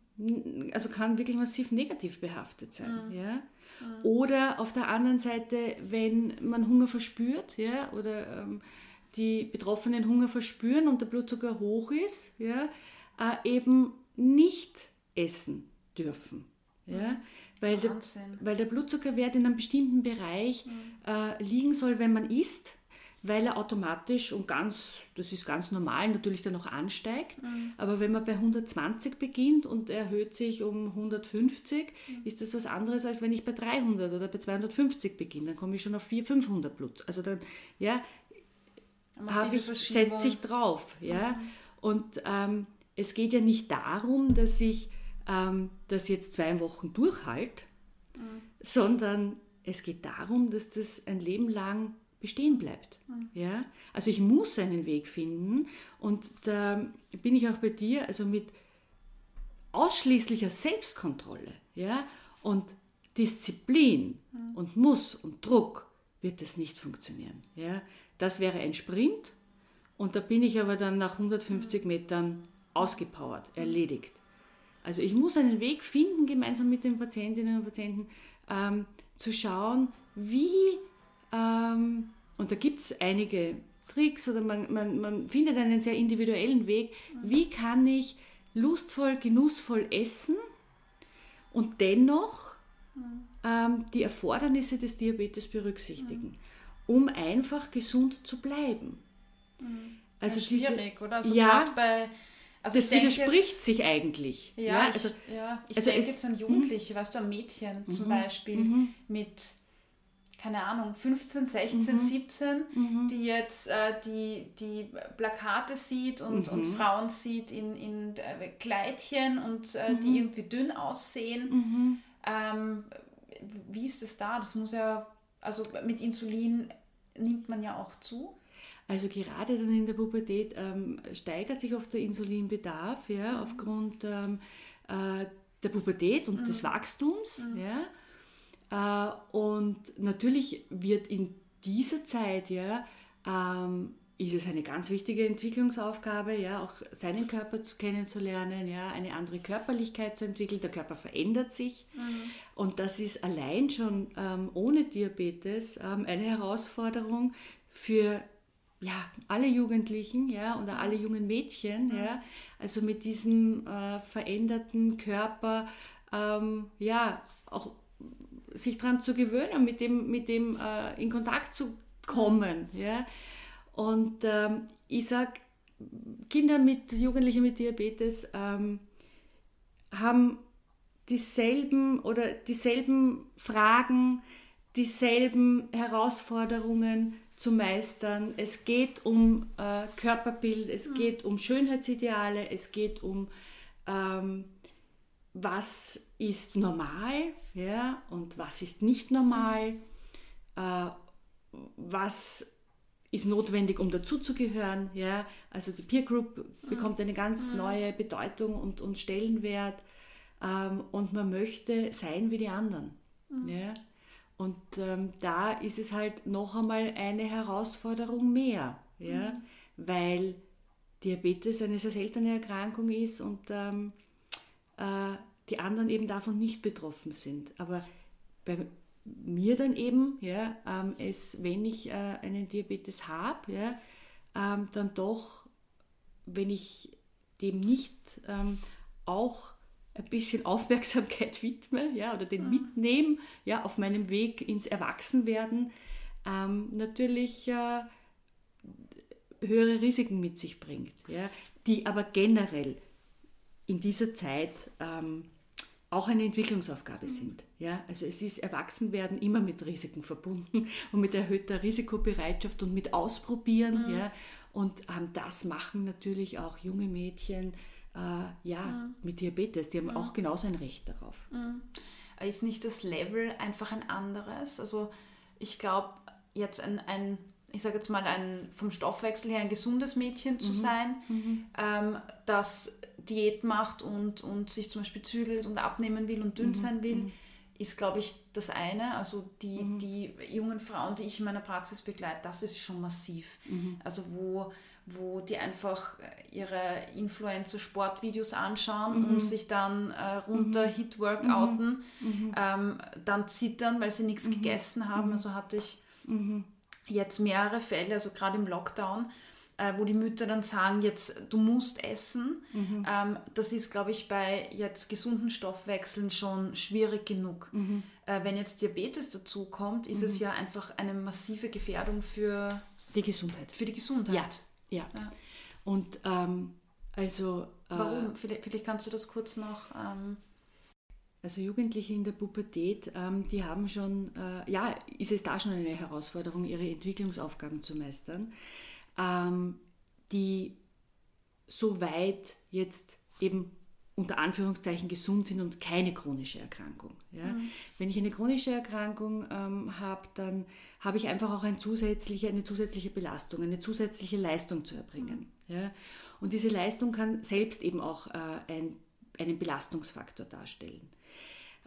also kann wirklich massiv negativ behaftet sein. Mhm. Ja. Mhm. Oder auf der anderen Seite, wenn man Hunger verspürt, ja, oder ähm, die Betroffenen Hunger verspüren und der Blutzucker hoch ist, ja, äh, eben nicht essen dürfen. Ja. Weil der, weil der Blutzuckerwert in einem bestimmten Bereich mhm. äh, liegen soll, wenn man isst, weil er automatisch und ganz, das ist ganz normal, natürlich dann auch ansteigt. Mhm. Aber wenn man bei 120 beginnt und erhöht sich um 150, mhm. ist das was anderes, als wenn ich bei 300 oder bei 250 beginne. Dann komme ich schon auf 400, 500 Blut. Also dann, ja, habe ich, setze ich drauf. Ja? Mhm. Und ähm, es geht ja nicht darum, dass ich ähm, das jetzt zwei Wochen durchhalte, mhm. sondern es geht darum, dass das ein Leben lang bestehen bleibt. Mhm. Ja? Also ich muss einen Weg finden und da bin ich auch bei dir, also mit ausschließlicher Selbstkontrolle ja? und Disziplin mhm. und Muss und Druck wird das nicht funktionieren. Ja? Das wäre ein Sprint und da bin ich aber dann nach 150 mhm. Metern ausgepowert, erledigt. Also ich muss einen Weg finden, gemeinsam mit den Patientinnen und Patienten ähm, zu schauen, wie, ähm, und da gibt es einige Tricks oder man, man, man findet einen sehr individuellen Weg, wie kann ich lustvoll, genussvoll essen und dennoch ähm, die Erfordernisse des Diabetes berücksichtigen, um einfach gesund zu bleiben. Mhm. Also schwierig, diese, oder? Also ja, bei also das widerspricht jetzt, sich eigentlich. Ja, ja also, ich, ja, ich also denke jetzt an Jugendliche, weißt du, an Mädchen mhm, zum Beispiel mhm. mit, keine Ahnung, 15, 16, mhm. 17, mhm. die jetzt äh, die, die Plakate sieht und, und mhm. Frauen sieht in, in äh, Kleidchen und äh, die mhm. irgendwie dünn aussehen. Ähm, wie ist das da? Das muss ja, also mit Insulin nimmt man ja auch zu. Also gerade dann in der Pubertät ähm, steigert sich oft der Insulinbedarf ja, mhm. aufgrund ähm, äh, der Pubertät und mhm. des Wachstums. Mhm. Ja. Äh, und natürlich wird in dieser Zeit ja, ähm, ist es eine ganz wichtige Entwicklungsaufgabe, ja, auch seinen Körper kennenzulernen, ja, eine andere Körperlichkeit zu entwickeln. Der Körper verändert sich mhm. und das ist allein schon ähm, ohne Diabetes ähm, eine Herausforderung für ja, alle Jugendlichen, ja, oder alle jungen Mädchen, mhm. ja, also mit diesem äh, veränderten Körper, ähm, ja, auch sich daran zu gewöhnen, mit dem, mit dem äh, in Kontakt zu kommen, ja. Und ähm, ich sage, Kinder mit, Jugendliche mit Diabetes ähm, haben dieselben oder dieselben Fragen, dieselben Herausforderungen zu meistern. Es geht um äh, Körperbild, es mhm. geht um Schönheitsideale, es geht um ähm, was ist normal ja, und was ist nicht normal, äh, was ist notwendig, um dazuzugehören. Ja? Also die Peer Group bekommt eine ganz mhm. neue Bedeutung und, und Stellenwert ähm, und man möchte sein wie die anderen. Mhm. Ja? Und ähm, da ist es halt noch einmal eine Herausforderung mehr, ja? Mhm. weil Diabetes eine sehr seltene Erkrankung ist und ähm, äh, die anderen eben davon nicht betroffen sind. Aber bei mir dann eben, ja, ähm, es, wenn ich äh, einen Diabetes habe, ja, ähm, dann doch, wenn ich dem nicht ähm, auch ein bisschen Aufmerksamkeit widme ja, oder den mhm. mitnehme ja, auf meinem Weg ins Erwachsenwerden, ähm, natürlich äh, höhere Risiken mit sich bringt, ja, die aber generell in dieser Zeit ähm, auch eine Entwicklungsaufgabe mhm. sind. Ja, also es ist Erwachsenwerden immer mit Risiken verbunden und mit erhöhter Risikobereitschaft und mit Ausprobieren. Mhm. Ja, und ähm, das machen natürlich auch junge Mädchen äh, ja, mhm. mit Diabetes. Die haben mhm. auch genauso ein Recht darauf. Mhm. Ist nicht das Level einfach ein anderes? Also ich glaube, jetzt ein, ein ich sage jetzt mal, ein, vom Stoffwechsel her ein gesundes Mädchen zu mhm. sein, ähm, das Diät macht und, und sich zum Beispiel zügelt und abnehmen will und dünn mhm. sein will, mhm. Ist, glaube ich, das eine. Also die, mhm. die jungen Frauen, die ich in meiner Praxis begleite, das ist schon massiv. Mhm. Also wo, wo die einfach ihre Influencer-Sportvideos anschauen und mhm. sich dann äh, runter mhm. Hit-Workouten, ähm, dann zittern, weil sie nichts gegessen haben. Also hatte ich jetzt mehrere Fälle, also gerade im Lockdown, äh, wo die Mütter dann sagen, jetzt du musst essen. Mhm. Ähm, das ist, glaube ich, bei jetzt gesunden Stoffwechseln schon schwierig genug. Mhm. Äh, wenn jetzt Diabetes dazu kommt, ist mhm. es ja einfach eine massive Gefährdung für die Gesundheit. Für die Gesundheit. Ja, ja. ja. Und ähm, also. Äh, Warum? Vielleicht, vielleicht, kannst du das kurz noch. Ähm, also Jugendliche in der Pubertät, ähm, die haben schon, äh, ja, ist es da schon eine Herausforderung, ihre Entwicklungsaufgaben zu meistern ähm, die so weit jetzt eben unter Anführungszeichen gesund sind und keine chronische Erkrankung. Ja? Mhm. Wenn ich eine chronische Erkrankung ähm, habe, dann habe ich einfach auch ein zusätzliche, eine zusätzliche Belastung, eine zusätzliche Leistung zu erbringen. Mhm. Ja? Und diese Leistung kann selbst eben auch äh, ein, einen Belastungsfaktor darstellen.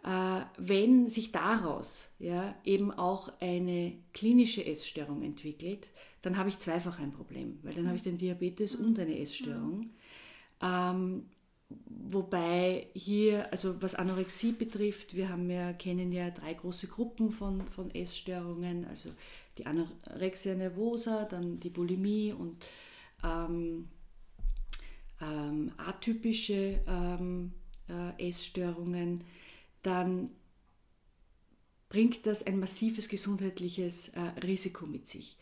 Äh, wenn sich daraus ja, eben auch eine klinische Essstörung entwickelt, dann habe ich zweifach ein Problem, weil dann habe ich den Diabetes und eine Essstörung. Ähm, wobei hier, also was Anorexie betrifft, wir haben ja, kennen ja drei große Gruppen von, von Essstörungen, also die Anorexia nervosa, dann die Bulimie und ähm, ähm, atypische ähm, äh, Essstörungen, dann bringt das ein massives gesundheitliches äh, Risiko mit sich.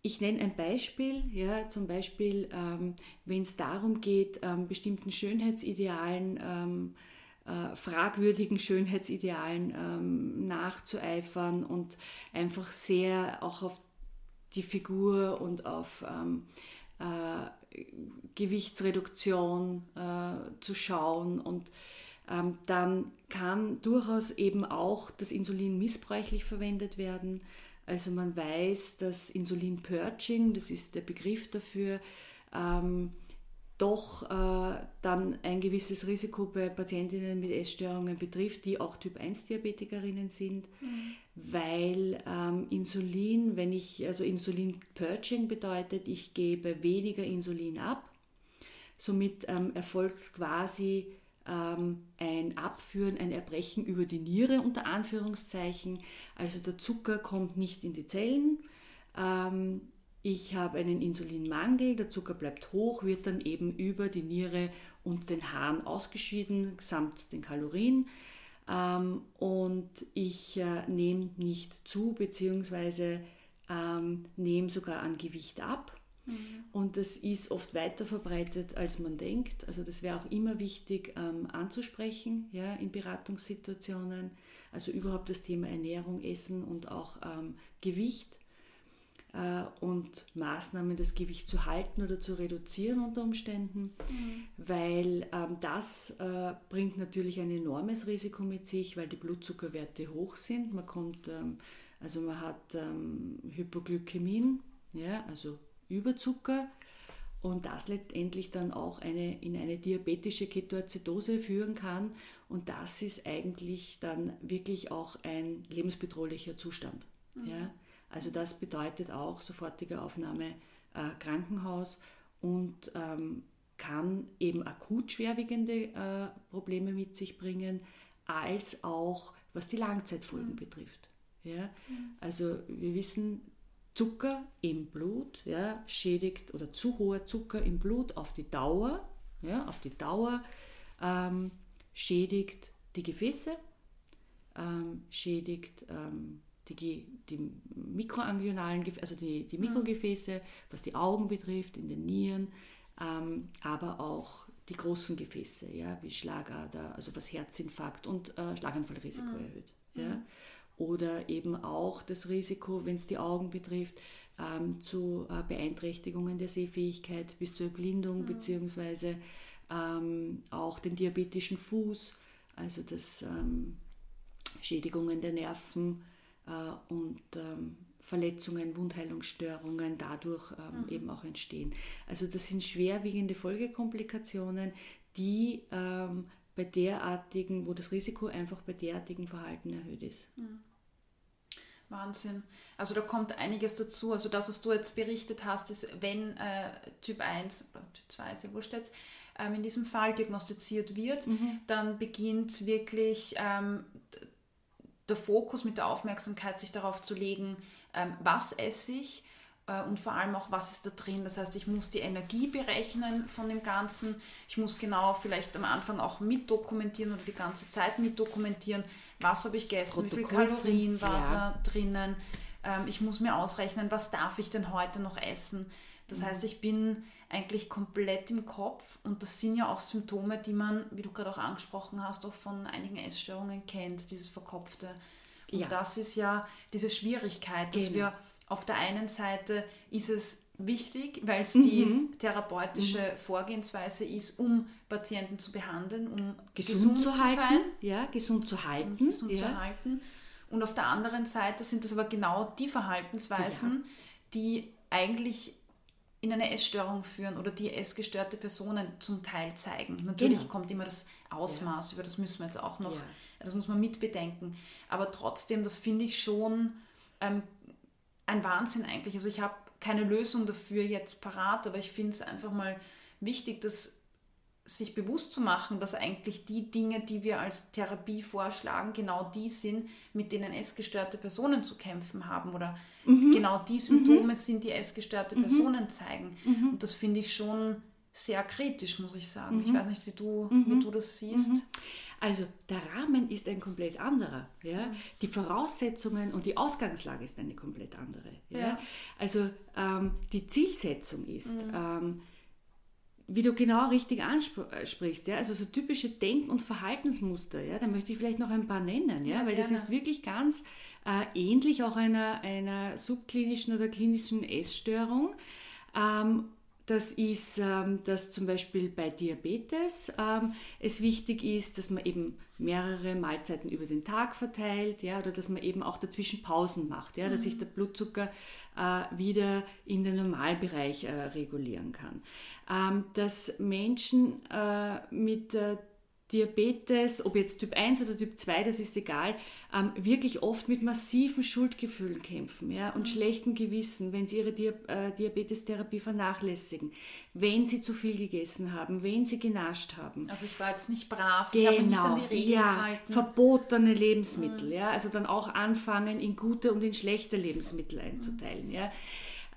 Ich nenne ein Beispiel, ja, zum Beispiel, ähm, wenn es darum geht, ähm, bestimmten Schönheitsidealen, ähm, äh, fragwürdigen Schönheitsidealen ähm, nachzueifern und einfach sehr auch auf die Figur und auf ähm, äh, Gewichtsreduktion äh, zu schauen und dann kann durchaus eben auch das Insulin missbräuchlich verwendet werden. Also man weiß, dass Insulin-Purging, das ist der Begriff dafür, ähm, doch äh, dann ein gewisses Risiko bei Patientinnen mit Essstörungen betrifft, die auch Typ-1-Diabetikerinnen sind, mhm. weil ähm, Insulin, wenn ich, also Insulin-Purging bedeutet, ich gebe weniger Insulin ab, somit ähm, erfolgt quasi ähm, ein Abführen, ein Erbrechen über die Niere unter Anführungszeichen. Also der Zucker kommt nicht in die Zellen. Ähm, ich habe einen Insulinmangel, der Zucker bleibt hoch, wird dann eben über die Niere und den Harn ausgeschieden, samt den Kalorien. Ähm, und ich äh, nehme nicht zu, beziehungsweise nehme sogar an Gewicht ab. Und das ist oft weiter verbreitet, als man denkt. Also das wäre auch immer wichtig ähm, anzusprechen ja, in Beratungssituationen. Also überhaupt das Thema Ernährung, Essen und auch ähm, Gewicht äh, und Maßnahmen, das Gewicht zu halten oder zu reduzieren unter Umständen, mhm. weil ähm, das äh, bringt natürlich ein enormes Risiko mit sich, weil die Blutzuckerwerte hoch sind. Man kommt, ähm, also man hat ähm, Hypoglykämien, ja, also Überzucker und das letztendlich dann auch eine, in eine diabetische Ketoazidose führen kann. Und das ist eigentlich dann wirklich auch ein lebensbedrohlicher Zustand. Mhm. Ja? Also das bedeutet auch sofortige Aufnahme äh, Krankenhaus und ähm, kann eben akut schwerwiegende äh, Probleme mit sich bringen, als auch was die Langzeitfolgen mhm. betrifft. Ja? Mhm. Also wir wissen, Zucker im Blut ja, schädigt oder zu hoher Zucker im Blut auf die Dauer, ja, auf die Dauer ähm, schädigt die Gefäße, ähm, schädigt ähm, die, die mikroanguinalen, also die, die mhm. Mikrogefäße, was die Augen betrifft, in den Nieren, ähm, aber auch die großen Gefäße, ja, wie Schlagader, also was Herzinfarkt und äh, Schlaganfallrisiko mhm. erhöht. Ja. Oder eben auch das Risiko, wenn es die Augen betrifft, ähm, zu äh, Beeinträchtigungen der Sehfähigkeit bis zur Erblindung, mhm. beziehungsweise ähm, auch den diabetischen Fuß, also das ähm, Schädigungen der Nerven äh, und ähm, Verletzungen, Wundheilungsstörungen dadurch ähm, mhm. eben auch entstehen. Also das sind schwerwiegende Folgekomplikationen, die ähm, bei derartigen, wo das Risiko einfach bei derartigen Verhalten erhöht ist. Mhm. Wahnsinn. Also da kommt einiges dazu. Also das, was du jetzt berichtet hast, ist, wenn äh, Typ 1 oder Typ 2, ist ja wurscht jetzt, ähm, in diesem Fall diagnostiziert wird, mhm. dann beginnt wirklich ähm, der Fokus mit der Aufmerksamkeit, sich darauf zu legen, ähm, was esse ich und vor allem auch, was ist da drin. Das heißt, ich muss die Energie berechnen von dem Ganzen. Ich muss genau vielleicht am Anfang auch mitdokumentieren oder die ganze Zeit mitdokumentieren, was habe ich gegessen, wie viele Kalorien war ja. da drinnen. Ähm, ich muss mir ausrechnen, was darf ich denn heute noch essen. Das mhm. heißt, ich bin eigentlich komplett im Kopf und das sind ja auch Symptome, die man, wie du gerade auch angesprochen hast, auch von einigen Essstörungen kennt, dieses Verkopfte. Und ja. das ist ja diese Schwierigkeit, dass genau. wir auf der einen Seite ist es wichtig, weil es mhm. die therapeutische mhm. Vorgehensweise ist, um Patienten zu behandeln, um gesund, gesund zu, zu, sein. Ja, gesund zu halten. Gesund ja. zu halten. Und auf der anderen Seite sind das aber genau die Verhaltensweisen, ja. die eigentlich in eine Essstörung führen oder die essgestörte Personen zum Teil zeigen. Natürlich genau. kommt immer das Ausmaß, ja. über das müssen wir jetzt auch noch, das muss man mitbedenken. Aber trotzdem, das finde ich schon ähm, ein Wahnsinn eigentlich. Also ich habe keine Lösung dafür jetzt parat, aber ich finde es einfach mal wichtig, dass sich bewusst zu machen, dass eigentlich die Dinge, die wir als Therapie vorschlagen, genau die sind, mit denen essgestörte Personen zu kämpfen haben oder mhm. genau die Symptome mhm. sind, die essgestörte mhm. Personen zeigen. Mhm. Und das finde ich schon sehr kritisch, muss ich sagen. Ich mhm. weiß nicht, wie du, wie mhm. du das siehst. Also der Rahmen ist ein komplett anderer. Ja? Die Voraussetzungen und die Ausgangslage ist eine komplett andere. Ja? ja. Also ähm, die Zielsetzung ist, mhm. ähm, wie du genau richtig ansprichst, ja? also so typische Denk- und Verhaltensmuster, ja? da möchte ich vielleicht noch ein paar nennen, ja? ja weil gerne. das ist wirklich ganz äh, ähnlich auch einer, einer subklinischen oder klinischen Essstörung. Ähm, das ist, ähm, dass zum Beispiel bei Diabetes ähm, es wichtig ist, dass man eben mehrere Mahlzeiten über den Tag verteilt, ja, oder dass man eben auch dazwischen Pausen macht, ja, mhm. dass sich der Blutzucker äh, wieder in den Normalbereich äh, regulieren kann. Ähm, dass Menschen äh, mit Diabetes, ob jetzt Typ 1 oder Typ 2, das ist egal, ähm, wirklich oft mit massiven Schuldgefühlen kämpfen ja, und mhm. schlechtem Gewissen, wenn sie ihre Dia äh, Diabetestherapie vernachlässigen, wenn sie zu viel gegessen haben, wenn sie genascht haben. Also ich war jetzt nicht brav, genau, ich habe nicht an die Regeln ja, gehalten. Verbotene Lebensmittel, mhm. ja, also dann auch anfangen, in gute und in schlechte Lebensmittel einzuteilen. Mhm. Ja.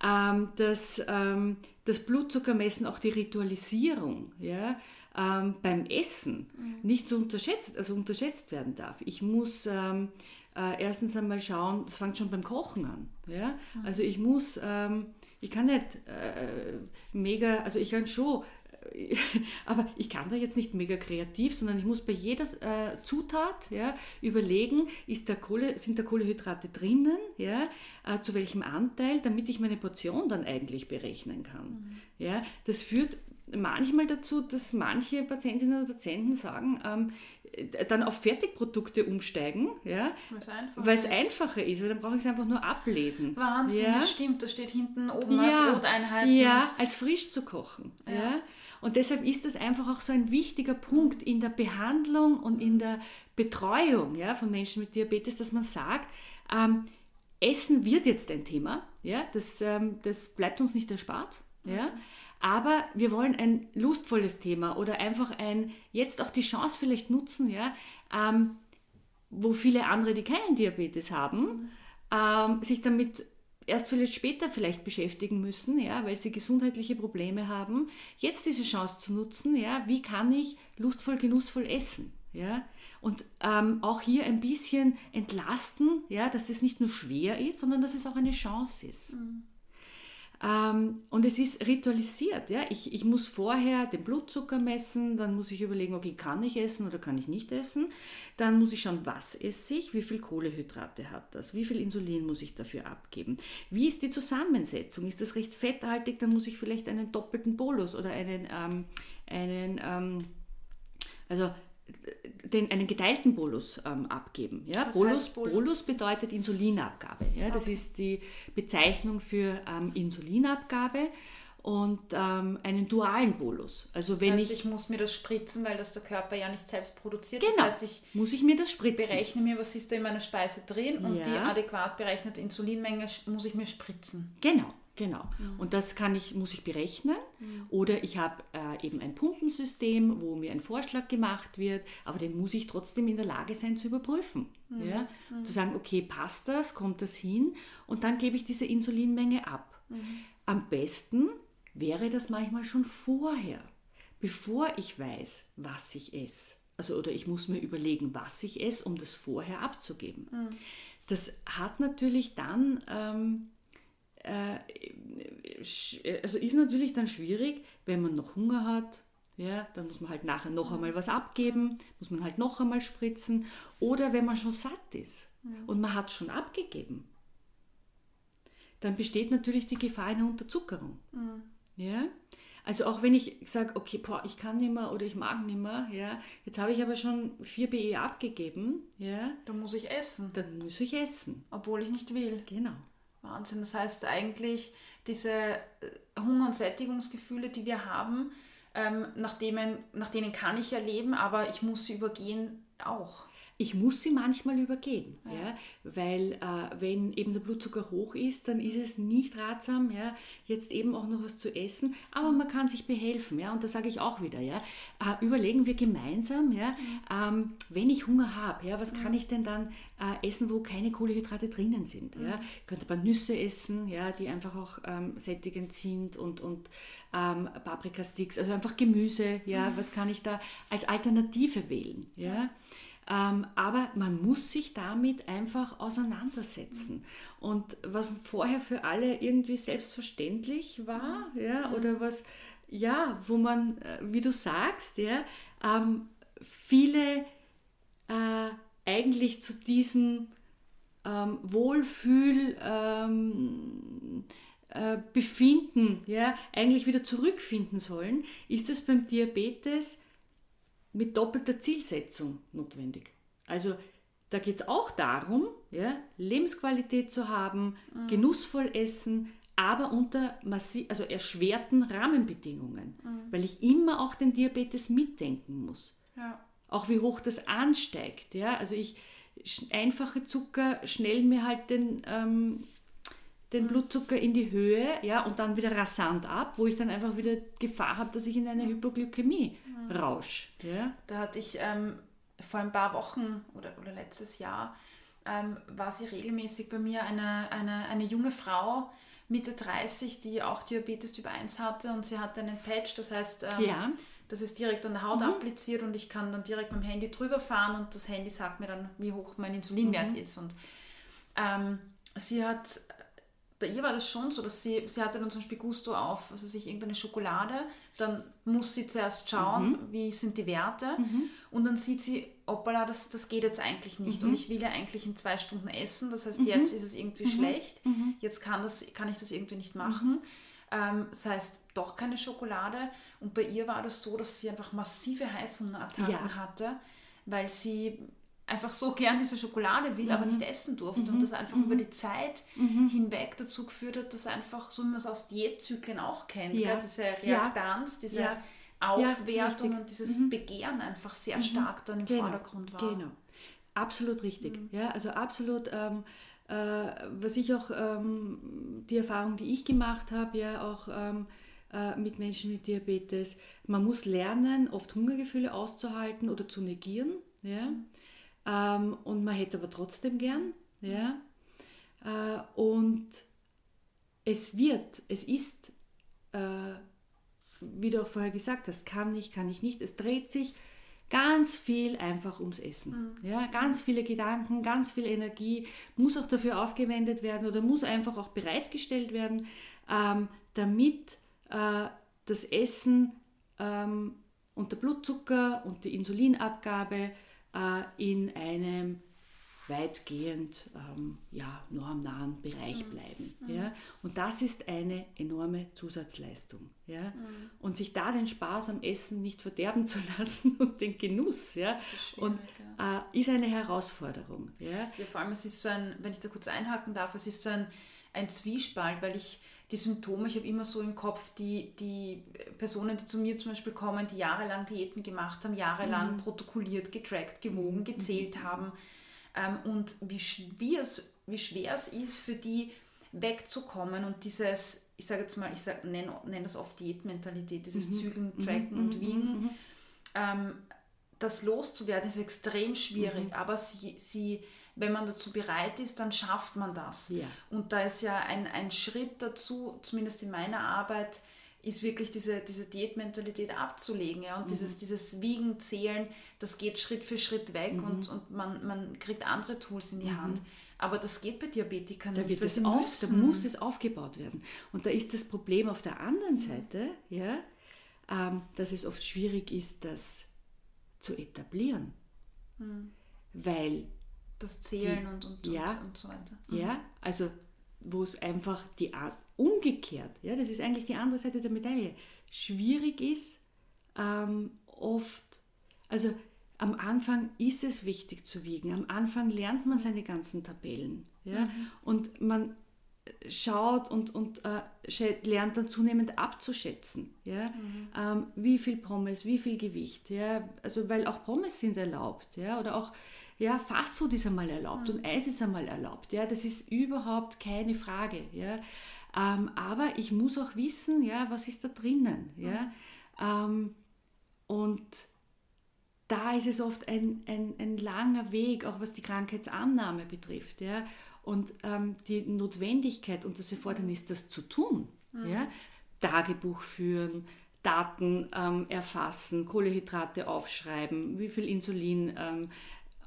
Ähm, das, ähm, das Blutzuckermessen, auch die Ritualisierung, ja, ähm, beim Essen mhm. nicht so unterschätzt, also unterschätzt werden darf. Ich muss ähm, äh, erstens einmal schauen, das fängt schon beim Kochen an. Ja? Mhm. Also ich muss, ähm, ich kann nicht äh, mega, also ich kann schon aber ich kann da jetzt nicht mega kreativ, sondern ich muss bei jeder äh, Zutat ja, überlegen, ist der Kohle, sind da Kohlehydrate drinnen, ja, äh, zu welchem Anteil, damit ich meine Portion dann eigentlich berechnen kann. Mhm. Ja, das führt manchmal dazu, dass manche Patientinnen und Patienten sagen, ähm, dann auf Fertigprodukte umsteigen, ja, weil es einfacher ist, weil dann brauche ich es einfach nur ablesen. Wahnsinn, ja? das stimmt, da steht hinten oben ja, Broteinheiten. Ja, als frisch zu kochen. Ja. ja. Und deshalb ist das einfach auch so ein wichtiger Punkt in der Behandlung und in der Betreuung ja, von Menschen mit Diabetes, dass man sagt, ähm, Essen wird jetzt ein Thema, ja, das, ähm, das bleibt uns nicht erspart. Ja. Aber wir wollen ein lustvolles Thema oder einfach ein, jetzt auch die Chance vielleicht nutzen, ja, ähm, wo viele andere, die keinen Diabetes haben, ähm, sich damit erst vielleicht später vielleicht beschäftigen müssen, ja, weil sie gesundheitliche Probleme haben, jetzt diese Chance zu nutzen, ja, wie kann ich lustvoll, genussvoll essen, ja, und ähm, auch hier ein bisschen entlasten, ja, dass es nicht nur schwer ist, sondern dass es auch eine Chance ist. Mhm. Ähm, und es ist ritualisiert. Ja? Ich, ich muss vorher den Blutzucker messen, dann muss ich überlegen, okay, kann ich essen oder kann ich nicht essen. Dann muss ich schauen, was esse ich, wie viel Kohlehydrate hat das, wie viel Insulin muss ich dafür abgeben. Wie ist die Zusammensetzung? Ist das recht fetthaltig, dann muss ich vielleicht einen doppelten Bolus oder einen, ähm, einen ähm, also den, einen geteilten Bolus ähm, abgeben. Ja? Bolus, Bolus? Bolus? bedeutet Insulinabgabe. Ja? Das okay. ist die Bezeichnung für ähm, Insulinabgabe und ähm, einen dualen Bolus. Also das wenn heißt, ich, ich muss mir das spritzen, weil das der Körper ja nicht selbst produziert. Genau. Das heißt, ich muss ich mir das spritzen. berechne mir, was ist da in meiner Speise drin und ja. die adäquat berechnete Insulinmenge muss ich mir spritzen. Genau. Genau. Mhm. Und das kann ich, muss ich berechnen. Mhm. Oder ich habe äh, eben ein Pumpensystem, wo mir ein Vorschlag gemacht wird, aber den muss ich trotzdem in der Lage sein zu überprüfen. Mhm. Ja? Mhm. Zu sagen, okay, passt das, kommt das hin? Und dann gebe ich diese Insulinmenge ab. Mhm. Am besten wäre das manchmal schon vorher, bevor ich weiß, was ich esse. Also, oder ich muss mir überlegen, was ich esse, um das vorher abzugeben. Mhm. Das hat natürlich dann ähm, äh, also ist natürlich dann schwierig, wenn man noch Hunger hat, ja, dann muss man halt nachher noch einmal was abgeben, muss man halt noch einmal spritzen. Oder wenn man schon satt ist und man hat schon abgegeben, dann besteht natürlich die Gefahr einer Unterzuckerung. Mhm. Ja? Also auch wenn ich sage, okay, boah, ich kann nicht mehr oder ich mag nicht mehr, ja, jetzt habe ich aber schon 4 BE abgegeben, ja. Dann muss ich essen. Dann muss ich essen. Obwohl ich nicht will. Genau. Wahnsinn. Das heißt eigentlich, diese äh, Hunger- und Sättigungsgefühle, die wir haben, ähm, nach, denen, nach denen kann ich ja leben, aber ich muss sie übergehen auch ich muss sie manchmal übergehen, ja. ja. Weil äh, wenn eben der Blutzucker hoch ist, dann ist es nicht ratsam, ja, jetzt eben auch noch was zu essen, aber man kann sich behelfen, ja, und da sage ich auch wieder, ja, äh, überlegen wir gemeinsam, ja, ähm, wenn ich Hunger habe, ja, was kann ich denn dann äh, essen, wo keine Kohlenhydrate drinnen sind, ja, ich könnte paar Nüsse essen, ja, die einfach auch ähm, sättigend sind und, und ähm, Paprikasticks, also einfach Gemüse, ja, mhm. was kann ich da als Alternative wählen, ja, aber man muss sich damit einfach auseinandersetzen. Und was vorher für alle irgendwie selbstverständlich war, ja, mhm. oder was, ja, wo man, äh, wie du sagst, ja, ähm, viele äh, eigentlich zu diesem ähm, Wohlfühl ähm, äh, befinden, ja, eigentlich wieder zurückfinden sollen, ist es beim Diabetes mit doppelter Zielsetzung notwendig. Also da geht es auch darum, ja, Lebensqualität zu haben, mhm. genussvoll essen, aber unter massiv, also erschwerten Rahmenbedingungen, mhm. weil ich immer auch den Diabetes mitdenken muss. Ja. Auch wie hoch das ansteigt. Ja? Also ich einfache Zucker schnellen mir halt den ähm, den Blutzucker in die Höhe ja, und dann wieder rasant ab, wo ich dann einfach wieder Gefahr habe, dass ich in eine Hypoglykämie mhm. rausche. Ja. Da hatte ich ähm, vor ein paar Wochen oder, oder letztes Jahr, ähm, war sie regelmäßig bei mir eine, eine, eine junge Frau Mitte 30, die auch Diabetes Typ 1 hatte und sie hatte einen Patch, das heißt, ähm, ja. das ist direkt an der Haut mhm. appliziert und ich kann dann direkt mit dem Handy drüber fahren und das Handy sagt mir dann, wie hoch mein Insulinwert mhm. ist. Und ähm, sie hat bei ihr war das schon so, dass sie, sie hatte dann zum Beispiel Gusto auf, also sich irgendeine Schokolade, dann muss sie zuerst schauen, mhm. wie sind die Werte mhm. und dann sieht sie, hoppala, das, das geht jetzt eigentlich nicht mhm. und ich will ja eigentlich in zwei Stunden essen, das heißt, mhm. jetzt ist es irgendwie mhm. schlecht, mhm. jetzt kann, das, kann ich das irgendwie nicht machen. Ähm, das heißt, doch keine Schokolade und bei ihr war das so, dass sie einfach massive Heißhungerattacken ja. hatte, weil sie einfach so gern diese Schokolade will, mhm. aber nicht essen durfte. Mhm. Und das einfach mhm. über die Zeit mhm. hinweg dazu geführt hat, dass einfach, so wie man es aus Diätzyklen auch kennt, ja. diese Reaktanz, ja. diese ja. Aufwertung und dieses mhm. Begehren einfach sehr mhm. stark dann im genau. Vordergrund war. Genau, absolut richtig. Ja, also absolut. Ähm, äh, was ich auch, ähm, die Erfahrung, die ich gemacht habe, ja auch ähm, äh, mit Menschen mit Diabetes, man muss lernen, oft Hungergefühle auszuhalten oder zu negieren. Ja? Ähm, und man hätte aber trotzdem gern. Ja? Äh, und es wird, es ist, äh, wie du auch vorher gesagt hast, kann ich, kann ich nicht. Es dreht sich ganz viel einfach ums Essen. Mhm. Ja, ganz viele Gedanken, ganz viel Energie muss auch dafür aufgewendet werden oder muss einfach auch bereitgestellt werden, ähm, damit äh, das Essen ähm, und der Blutzucker und die Insulinabgabe in einem weitgehend ähm, ja, normnahen Bereich mhm. bleiben. Mhm. Ja? Und das ist eine enorme Zusatzleistung. Ja? Mhm. Und sich da den Spaß am Essen nicht verderben zu lassen und den Genuss, ja? Ist und, ja. Äh, ist eine Herausforderung. Ja? ja, vor allem es ist so ein, wenn ich da kurz einhaken darf, es ist so ein, ein Zwiespalt, weil ich die Symptome, ich habe immer so im Kopf die, die Personen, die zu mir zum Beispiel kommen, die jahrelang Diäten gemacht haben, jahrelang mhm. protokolliert, getrackt, gewogen, mhm. gezählt mhm. haben ähm, und wie schwer, es, wie schwer es ist für die wegzukommen und dieses, ich sage jetzt mal, ich nenne nenn das oft Diätmentalität, dieses mhm. Zügeln, mhm. Tracken und mhm. Wiegen, ähm, das loszuwerden ist extrem schwierig, aber sie, sie wenn man dazu bereit ist, dann schafft man das. Ja. Und da ist ja ein, ein Schritt dazu, zumindest in meiner Arbeit, ist wirklich diese, diese Diätmentalität abzulegen. Ja? Und mhm. dieses, dieses Wiegen, Zählen, das geht Schritt für Schritt weg mhm. und, und man, man kriegt andere Tools in die mhm. Hand. Aber das geht bei Diabetikern da nicht. Wird es auf, da muss es aufgebaut werden. Und da ist das Problem auf der anderen Seite, ja, ähm, dass es oft schwierig ist, das zu etablieren. Mhm. Weil das Zählen die, und, und, ja, und so weiter. Mhm. Ja, also wo es einfach die Art umgekehrt, ja, das ist eigentlich die andere Seite der Medaille, schwierig ist, ähm, oft, also am Anfang ist es wichtig zu wiegen, am Anfang lernt man seine ganzen Tabellen, ja, mhm. und man schaut und, und äh, lernt dann zunehmend abzuschätzen, ja, mhm. ähm, wie viel Pommes, wie viel Gewicht, ja, also weil auch Pommes sind erlaubt, ja, oder auch ja, Fastfood ist einmal erlaubt mhm. und Eis ist einmal erlaubt. Ja, das ist überhaupt keine Frage. Ja. Ähm, aber ich muss auch wissen, ja, was ist da drinnen. Ja. Ähm, und da ist es oft ein, ein, ein langer Weg, auch was die Krankheitsannahme betrifft. Ja. Und ähm, die Notwendigkeit und das Erfordernis, das zu tun. Mhm. Ja. Tagebuch führen, Daten ähm, erfassen, Kohlehydrate aufschreiben, wie viel Insulin ähm,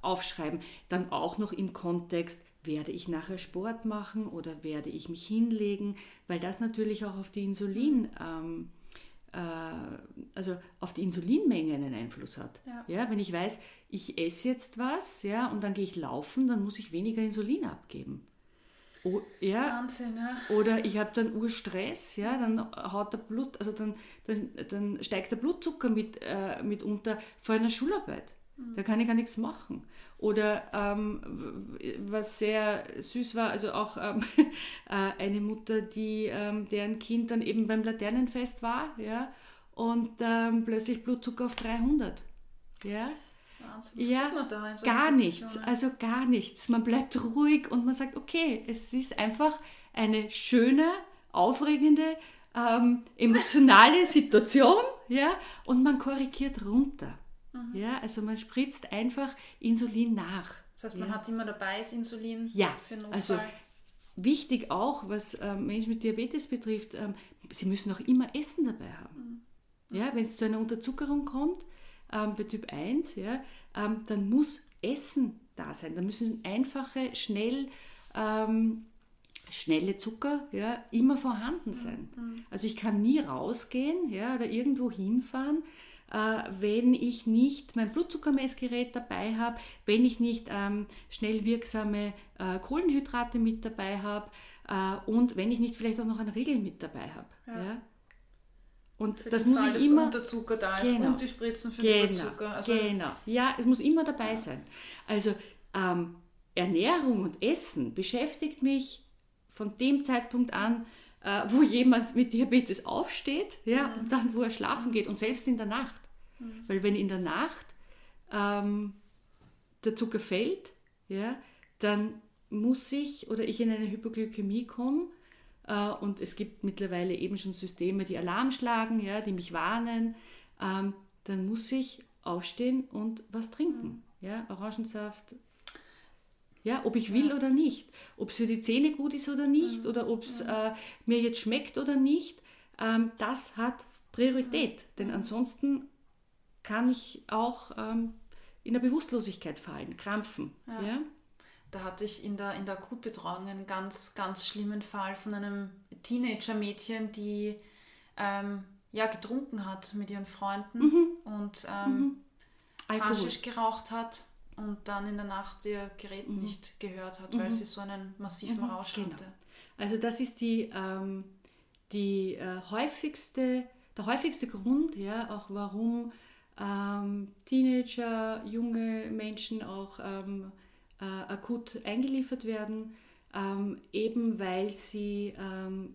aufschreiben. Dann auch noch im Kontext, werde ich nachher Sport machen oder werde ich mich hinlegen, weil das natürlich auch auf die Insulin, ähm, äh, also auf die Insulinmenge einen Einfluss hat. Ja. ja. wenn ich weiß, ich esse jetzt was, ja, und dann gehe ich laufen, dann muss ich weniger Insulin abgeben. O, ja, Wahnsinn, ja. Oder ich habe dann Urstress, ja, dann haut der Blut, also dann, dann, dann steigt der Blutzucker mit, äh, mitunter vor einer Schularbeit. Da kann ich gar nichts machen. Oder ähm, was sehr süß war, also auch ähm, äh, eine Mutter, die, ähm, deren Kind dann eben beim Laternenfest war, ja, und ähm, plötzlich Blutzucker auf 300. Ja. Wahnsinn. Was ja, man da in so gar nichts, also gar nichts. Man bleibt ruhig und man sagt, okay, es ist einfach eine schöne, aufregende, ähm, emotionale Situation, ja, und man korrigiert runter. Mhm. Ja, also man spritzt einfach Insulin nach. Das heißt, man ja. hat immer dabei das Insulin ja, für Notfall. Also wichtig auch, was ähm, Menschen mit Diabetes betrifft, ähm, sie müssen auch immer Essen dabei haben. Mhm. Ja, wenn es zu einer Unterzuckerung kommt, ähm, bei Typ 1, ja, ähm, dann muss Essen da sein. Da müssen einfache, schnell, ähm, schnelle Zucker ja, immer vorhanden sein. Mhm. Also ich kann nie rausgehen ja, oder irgendwo hinfahren, wenn ich nicht mein Blutzuckermessgerät dabei habe, wenn ich nicht ähm, schnell wirksame äh, Kohlenhydrate mit dabei habe äh, und wenn ich nicht vielleicht auch noch einen Riegel mit dabei habe. Ja. ja. Und für das muss Fall, ich immer. Unterzucker da ist genau, und die Spritzen für genau, den Unterzucker. Also genau, ja, es muss immer dabei ja. sein. Also ähm, Ernährung und Essen beschäftigt mich von dem Zeitpunkt an, äh, wo jemand mit Diabetes aufsteht, ja, mhm. und dann, wo er schlafen geht und selbst in der Nacht. Mhm. Weil wenn in der Nacht ähm, der Zucker fällt, ja, dann muss ich oder ich in eine Hypoglykämie komme äh, und es gibt mittlerweile eben schon Systeme, die Alarm schlagen, ja, die mich warnen, ähm, dann muss ich aufstehen und was trinken. Mhm. Ja, Orangensaft, ja, ob ich will ja. oder nicht, ob es für die Zähne gut ist oder nicht, mhm. oder ob es äh, mir jetzt schmeckt oder nicht, ähm, das hat Priorität. Denn ansonsten kann ich auch ähm, in der Bewusstlosigkeit fallen, krampfen. Ja. ja. Da hatte ich in der, in der Akutbetreuung einen ganz, ganz schlimmen Fall von einem Teenager-Mädchen, die ähm, ja, getrunken hat mit ihren Freunden mhm. und ähm, mhm. Haschisch geraucht hat und dann in der Nacht ihr Gerät mhm. nicht gehört hat, weil mhm. sie so einen massiven mhm. Rausch genau. hatte. Also das ist die, ähm, die äh, häufigste, der häufigste Grund, ja, auch warum ähm, Teenager, junge Menschen auch ähm, äh, akut eingeliefert werden, ähm, eben weil sie ähm,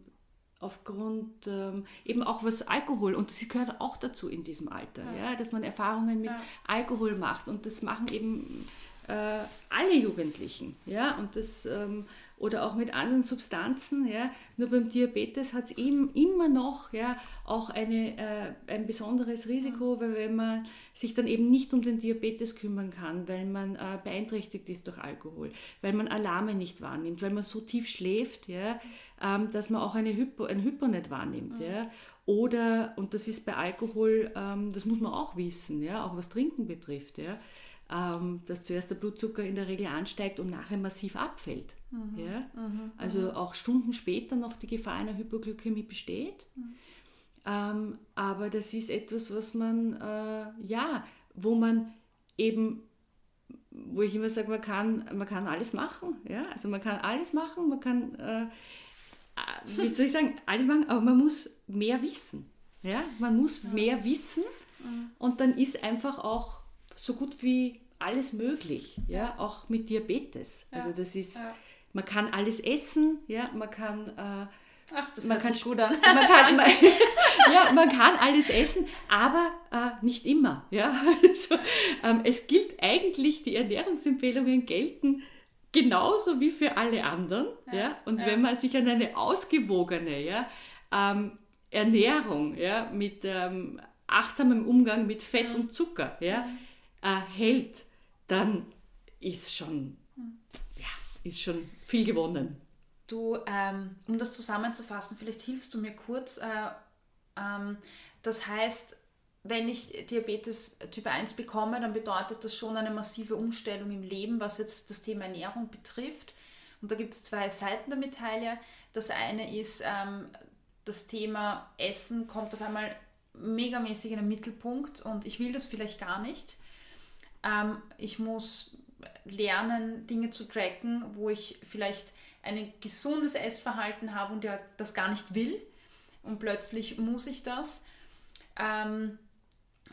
aufgrund ähm, eben auch was Alkohol und das gehört auch dazu in diesem Alter, ja, ja dass man Erfahrungen mit ja. Alkohol macht. Und das machen eben äh, alle Jugendlichen, ja, und das ähm, oder auch mit anderen Substanzen. Ja. Nur beim Diabetes hat es eben immer noch ja, auch eine, äh, ein besonderes Risiko, mhm. weil wenn man sich dann eben nicht um den Diabetes kümmern kann, weil man äh, beeinträchtigt ist durch Alkohol, weil man Alarme nicht wahrnimmt, weil man so tief schläft, ja, ähm, dass man auch eine Hypo, ein Hypo nicht wahrnimmt. Mhm. Ja. Oder, und das ist bei Alkohol, ähm, das muss man auch wissen, ja, auch was Trinken betrifft. Ja dass zuerst der Blutzucker in der Regel ansteigt und nachher massiv abfällt. Mhm. Ja? Mhm. Also mhm. auch Stunden später noch die Gefahr einer Hypoglykämie besteht. Mhm. Ähm, aber das ist etwas, was man, äh, ja, wo man eben, wo ich immer sage, man kann, man kann alles machen. Ja? Also man kann alles machen, man kann, äh, äh wie soll ich sagen, alles machen, aber man muss mehr wissen. Ja? Man muss mehr wissen mhm. und dann ist einfach auch so gut wie alles möglich, ja, auch mit Diabetes. Ja. Also das ist, ja. man kann alles essen, ja, man kann äh, Ach, das man kann, gut an. Man kann, man, ja, man kann alles essen, aber äh, nicht immer. Ja? Also, ähm, es gilt eigentlich, die Ernährungsempfehlungen gelten genauso wie für alle anderen. Ja? ja? Und ja. wenn man sich an eine ausgewogene ja, ähm, Ernährung ja, mit ähm, achtsamem Umgang mit Fett mhm. und Zucker ja, äh, hält, dann ist schon, ja, ist schon viel gewonnen. Du, ähm, um das zusammenzufassen, vielleicht hilfst du mir kurz. Äh, ähm, das heißt, wenn ich Diabetes Typ 1 bekomme, dann bedeutet das schon eine massive Umstellung im Leben, was jetzt das Thema Ernährung betrifft. Und da gibt es zwei Seiten der Medaille. Das eine ist, ähm, das Thema Essen kommt auf einmal megamäßig in den Mittelpunkt und ich will das vielleicht gar nicht. Ähm, ich muss lernen, Dinge zu tracken, wo ich vielleicht ein gesundes Essverhalten habe und ja das gar nicht will. Und plötzlich muss ich das. Ähm,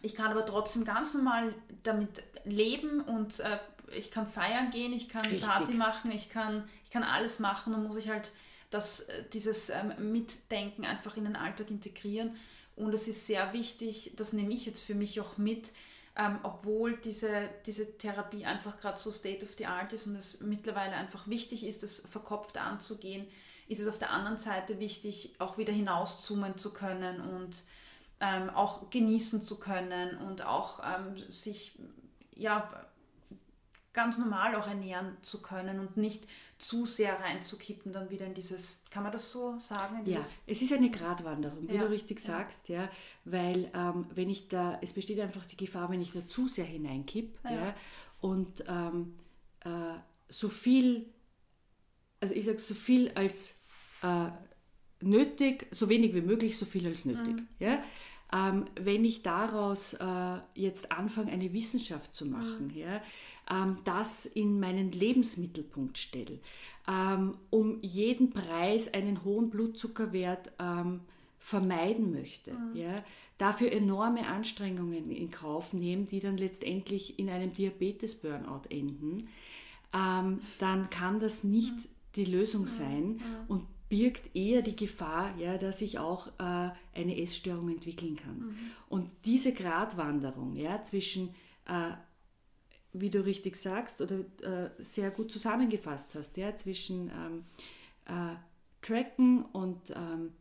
ich kann aber trotzdem ganz normal damit leben und äh, ich kann feiern gehen, ich kann Richtig. Party machen, ich kann, ich kann alles machen und muss ich halt das, äh, dieses ähm, Mitdenken einfach in den Alltag integrieren. Und es ist sehr wichtig, das nehme ich jetzt für mich auch mit, ähm, obwohl diese, diese Therapie einfach gerade so state of the art ist und es mittlerweile einfach wichtig ist, das verkopft anzugehen, ist es auf der anderen Seite wichtig, auch wieder hinauszoomen zu können und ähm, auch genießen zu können und auch ähm, sich ja ganz normal auch ernähren zu können und nicht zu sehr reinzukippen, dann wieder in dieses, kann man das so sagen? ja, es ist eine Gratwanderung, wie ja, du richtig ja. sagst, ja, weil ähm, wenn ich da, es besteht einfach die Gefahr, wenn ich da zu sehr hineinkipp ja. ja und ähm, äh, so viel, also ich sage so viel als äh, nötig, so wenig wie möglich, so viel als nötig. Mhm. Ja? Ähm, wenn ich daraus äh, jetzt anfange, eine Wissenschaft zu machen, mhm. ja, das in meinen Lebensmittelpunkt stelle, ähm, um jeden Preis einen hohen Blutzuckerwert ähm, vermeiden möchte, mhm. ja, dafür enorme Anstrengungen in Kauf nehme, die dann letztendlich in einem Diabetes-Burnout enden, ähm, dann kann das nicht mhm. die Lösung mhm. sein mhm. und birgt eher die Gefahr, ja, dass ich auch äh, eine Essstörung entwickeln kann. Mhm. Und diese Gratwanderung ja, zwischen, äh, wie du richtig sagst oder äh, sehr gut zusammengefasst hast, ja, zwischen ähm, äh, Tracken und ähm,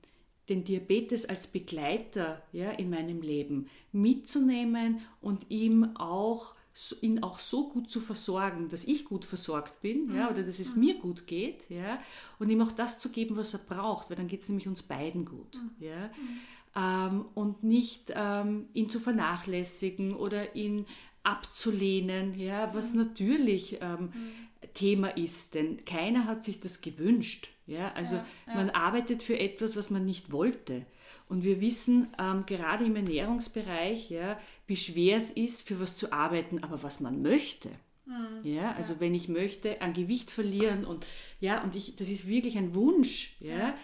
den Diabetes als Begleiter ja, in meinem Leben mitzunehmen und ihm auch ihn auch so gut zu versorgen, dass ich gut versorgt bin, mhm. ja, oder dass es mhm. mir gut geht, ja, und ihm auch das zu geben, was er braucht, weil dann geht es nämlich uns beiden gut, mhm. ja, mhm. ähm, und nicht ähm, ihn zu vernachlässigen oder ihn abzulehnen, ja, was mhm. natürlich ähm, mhm. Thema ist, denn keiner hat sich das gewünscht, ja, also ja, ja. man arbeitet für etwas, was man nicht wollte. Und wir wissen ähm, gerade im Ernährungsbereich, ja, wie schwer es ist, für was zu arbeiten, aber was man möchte. Mhm. Ja, also ja. wenn ich möchte, an Gewicht verlieren und ja, und ich, das ist wirklich ein Wunsch, ja.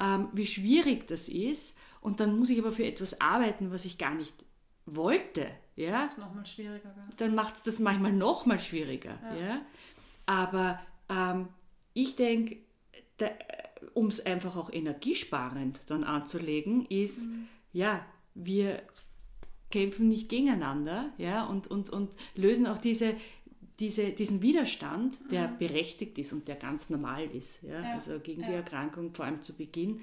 Ähm, wie schwierig das ist. Und dann muss ich aber für etwas arbeiten, was ich gar nicht wollte. Ja, das ist nochmal schwieriger. Gell? Dann macht es das manchmal nochmal schwieriger. Ja. ja. Aber ähm, ich denke, um es einfach auch energiesparend dann anzulegen, ist, mhm. ja, wir kämpfen nicht gegeneinander ja, und, und, und lösen auch diese, diese, diesen Widerstand, der mhm. berechtigt ist und der ganz normal ist, ja, ja. also gegen ja. die Erkrankung vor allem zu Beginn,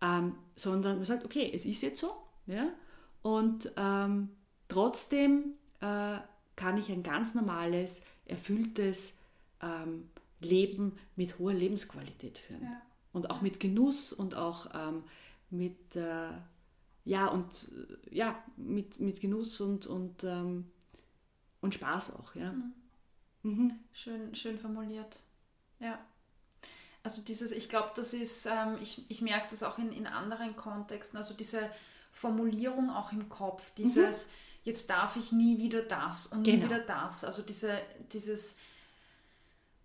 ähm, sondern man sagt, okay, es ist jetzt so ja, und ähm, trotzdem äh, kann ich ein ganz normales, erfülltes ähm, Leben mit hoher Lebensqualität führen. Ja und auch mit Genuss und auch ähm, mit, äh, ja, und, ja, mit, mit Genuss und, und, ähm, und Spaß auch. Ja. Mhm. Mhm. Schön, schön formuliert. Ja. Also dieses, ich glaube, das ist, ähm, ich, ich merke das auch in, in anderen Kontexten, also diese Formulierung auch im Kopf, dieses, mhm. Jetzt darf ich nie wieder das und genau. nie wieder das. Also diese, dieses,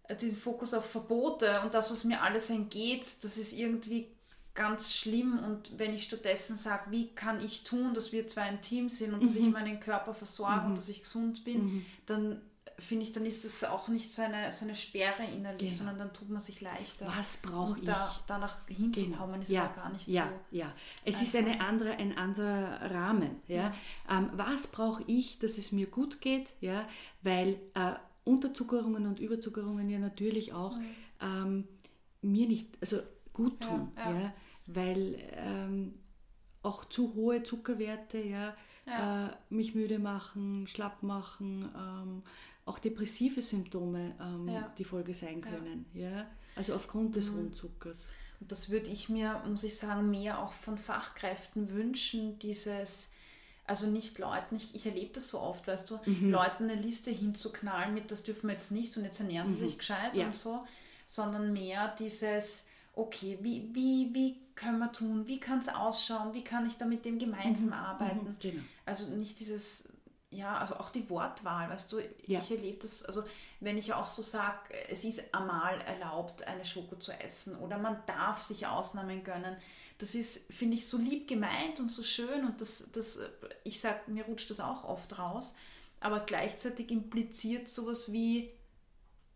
äh, den Fokus auf Verbote und das, was mir alles entgeht, das ist irgendwie ganz schlimm. Und wenn ich stattdessen sage, wie kann ich tun, dass wir zwei ein Team sind und mhm. dass ich mhm. meinen Körper versorge mhm. und dass ich gesund bin, mhm. dann finde ich, dann ist das auch nicht so eine, so eine Sperre innerlich, genau. sondern dann tut man sich leichter. Was brauche ich? Da, danach hinzukommen genau. ist ja gar nicht ja, so. Ja, es einfach. ist eine andere, ein anderer Rahmen. Ja? ja. Ähm, was brauche ich, dass es mir gut geht? Ja? Weil äh, Unterzuckerungen und Überzuckerungen ja natürlich auch mhm. ähm, mir nicht, also gut tun, ja, ja. weil ähm, auch zu hohe Zuckerwerte ja, ja. Äh, mich müde machen, schlapp machen, ähm, auch depressive Symptome ähm, die Folge sein können, ja. also aufgrund des mhm. hohen Zuckers. Und das würde ich mir, muss ich sagen, mehr auch von Fachkräften wünschen, dieses also nicht Leuten, ich, ich erlebe das so oft, weißt du, mhm. Leuten eine Liste hinzuknallen mit, das dürfen wir jetzt nicht und jetzt ernähren sie mhm. sich gescheit ja. und so, sondern mehr dieses, okay, wie, wie, wie können wir tun, wie kann es ausschauen, wie kann ich da mit dem gemeinsam mhm. arbeiten. Mhm. Genau. Also nicht dieses, ja, also auch die Wortwahl, weißt du, ja. ich erlebe das, also wenn ich auch so sage, es ist einmal erlaubt, eine Schoko zu essen oder man darf sich Ausnahmen gönnen, das ist, finde ich, so lieb gemeint und so schön und das, das ich sage, mir rutscht das auch oft raus, aber gleichzeitig impliziert sowas wie,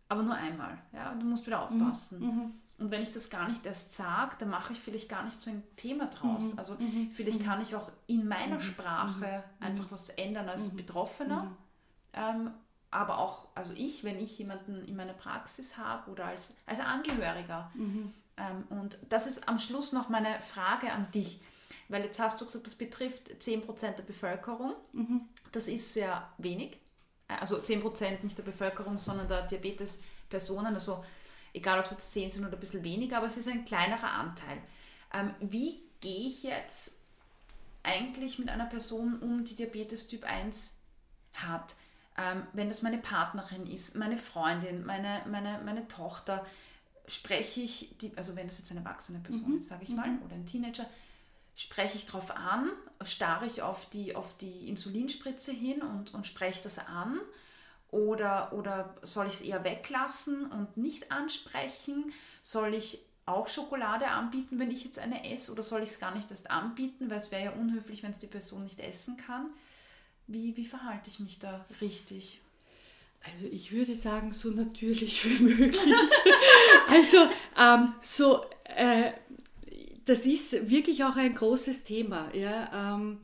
aber nur einmal, ja, du musst wieder mhm, aufpassen. Mhm. Und wenn ich das gar nicht erst sage, dann mache ich vielleicht gar nicht so ein Thema draus. Mhm. Also mhm. vielleicht mhm. kann ich auch in meiner mhm. Sprache einfach was ändern als Betroffener. Ähm, aber auch, also ich, wenn ich jemanden in meiner Praxis habe oder als, als Angehöriger, ähm, und das ist am Schluss noch meine Frage an dich, weil jetzt hast du gesagt, das betrifft 10% der Bevölkerung. Mhm. Das ist sehr wenig. also 10% nicht der Bevölkerung, sondern der Diabetes-Personen, also egal ob es jetzt 10 sind oder ein bisschen weniger, aber es ist ein kleinerer Anteil. Ähm, wie gehe ich jetzt eigentlich mit einer Person um, die Diabetes Typ 1 hat? Ähm, wenn das meine Partnerin ist, meine Freundin, meine, meine, meine Tochter, spreche ich, die, also wenn das jetzt eine erwachsene Person mhm. ist, sage ich mal, mhm. oder ein Teenager, spreche ich darauf an, starre ich auf die, auf die Insulinspritze hin und, und spreche das an oder, oder soll ich es eher weglassen und nicht ansprechen? Soll ich auch Schokolade anbieten, wenn ich jetzt eine esse oder soll ich es gar nicht erst anbieten, weil es wäre ja unhöflich, wenn es die Person nicht essen kann? Wie, wie verhalte ich mich da richtig? Also ich würde sagen, so natürlich wie möglich. also ähm, so, äh, das ist wirklich auch ein großes Thema. Ja? Ähm,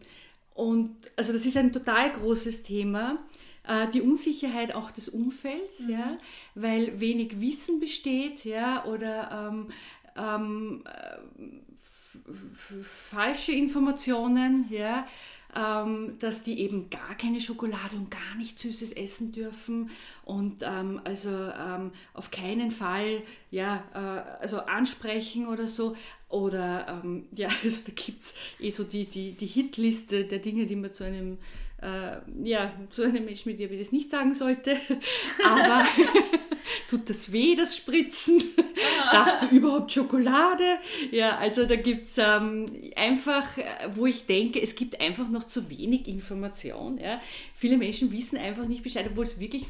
und also das ist ein total großes Thema. Äh, die Unsicherheit auch des Umfelds, mhm. ja, weil wenig Wissen besteht, ja, oder ähm, ähm, falsche Informationen, ja, ähm, dass die eben gar keine Schokolade und gar nichts Süßes essen dürfen und ähm, also ähm, auf keinen Fall ja, äh, also ansprechen oder so. Oder ähm, ja, also da gibt es eh so die, die, die Hitliste der Dinge, die man zu einem äh, ja, zu einem Menschen mit Diabetes nicht sagen sollte. Aber tut das weh, das Spritzen? Darfst du überhaupt Schokolade? Ja, also da gibt es ähm, einfach, wo ich denke, es gibt einfach noch zu wenig Information. Ja. Viele Menschen wissen einfach nicht Bescheid, obwohl es wirklich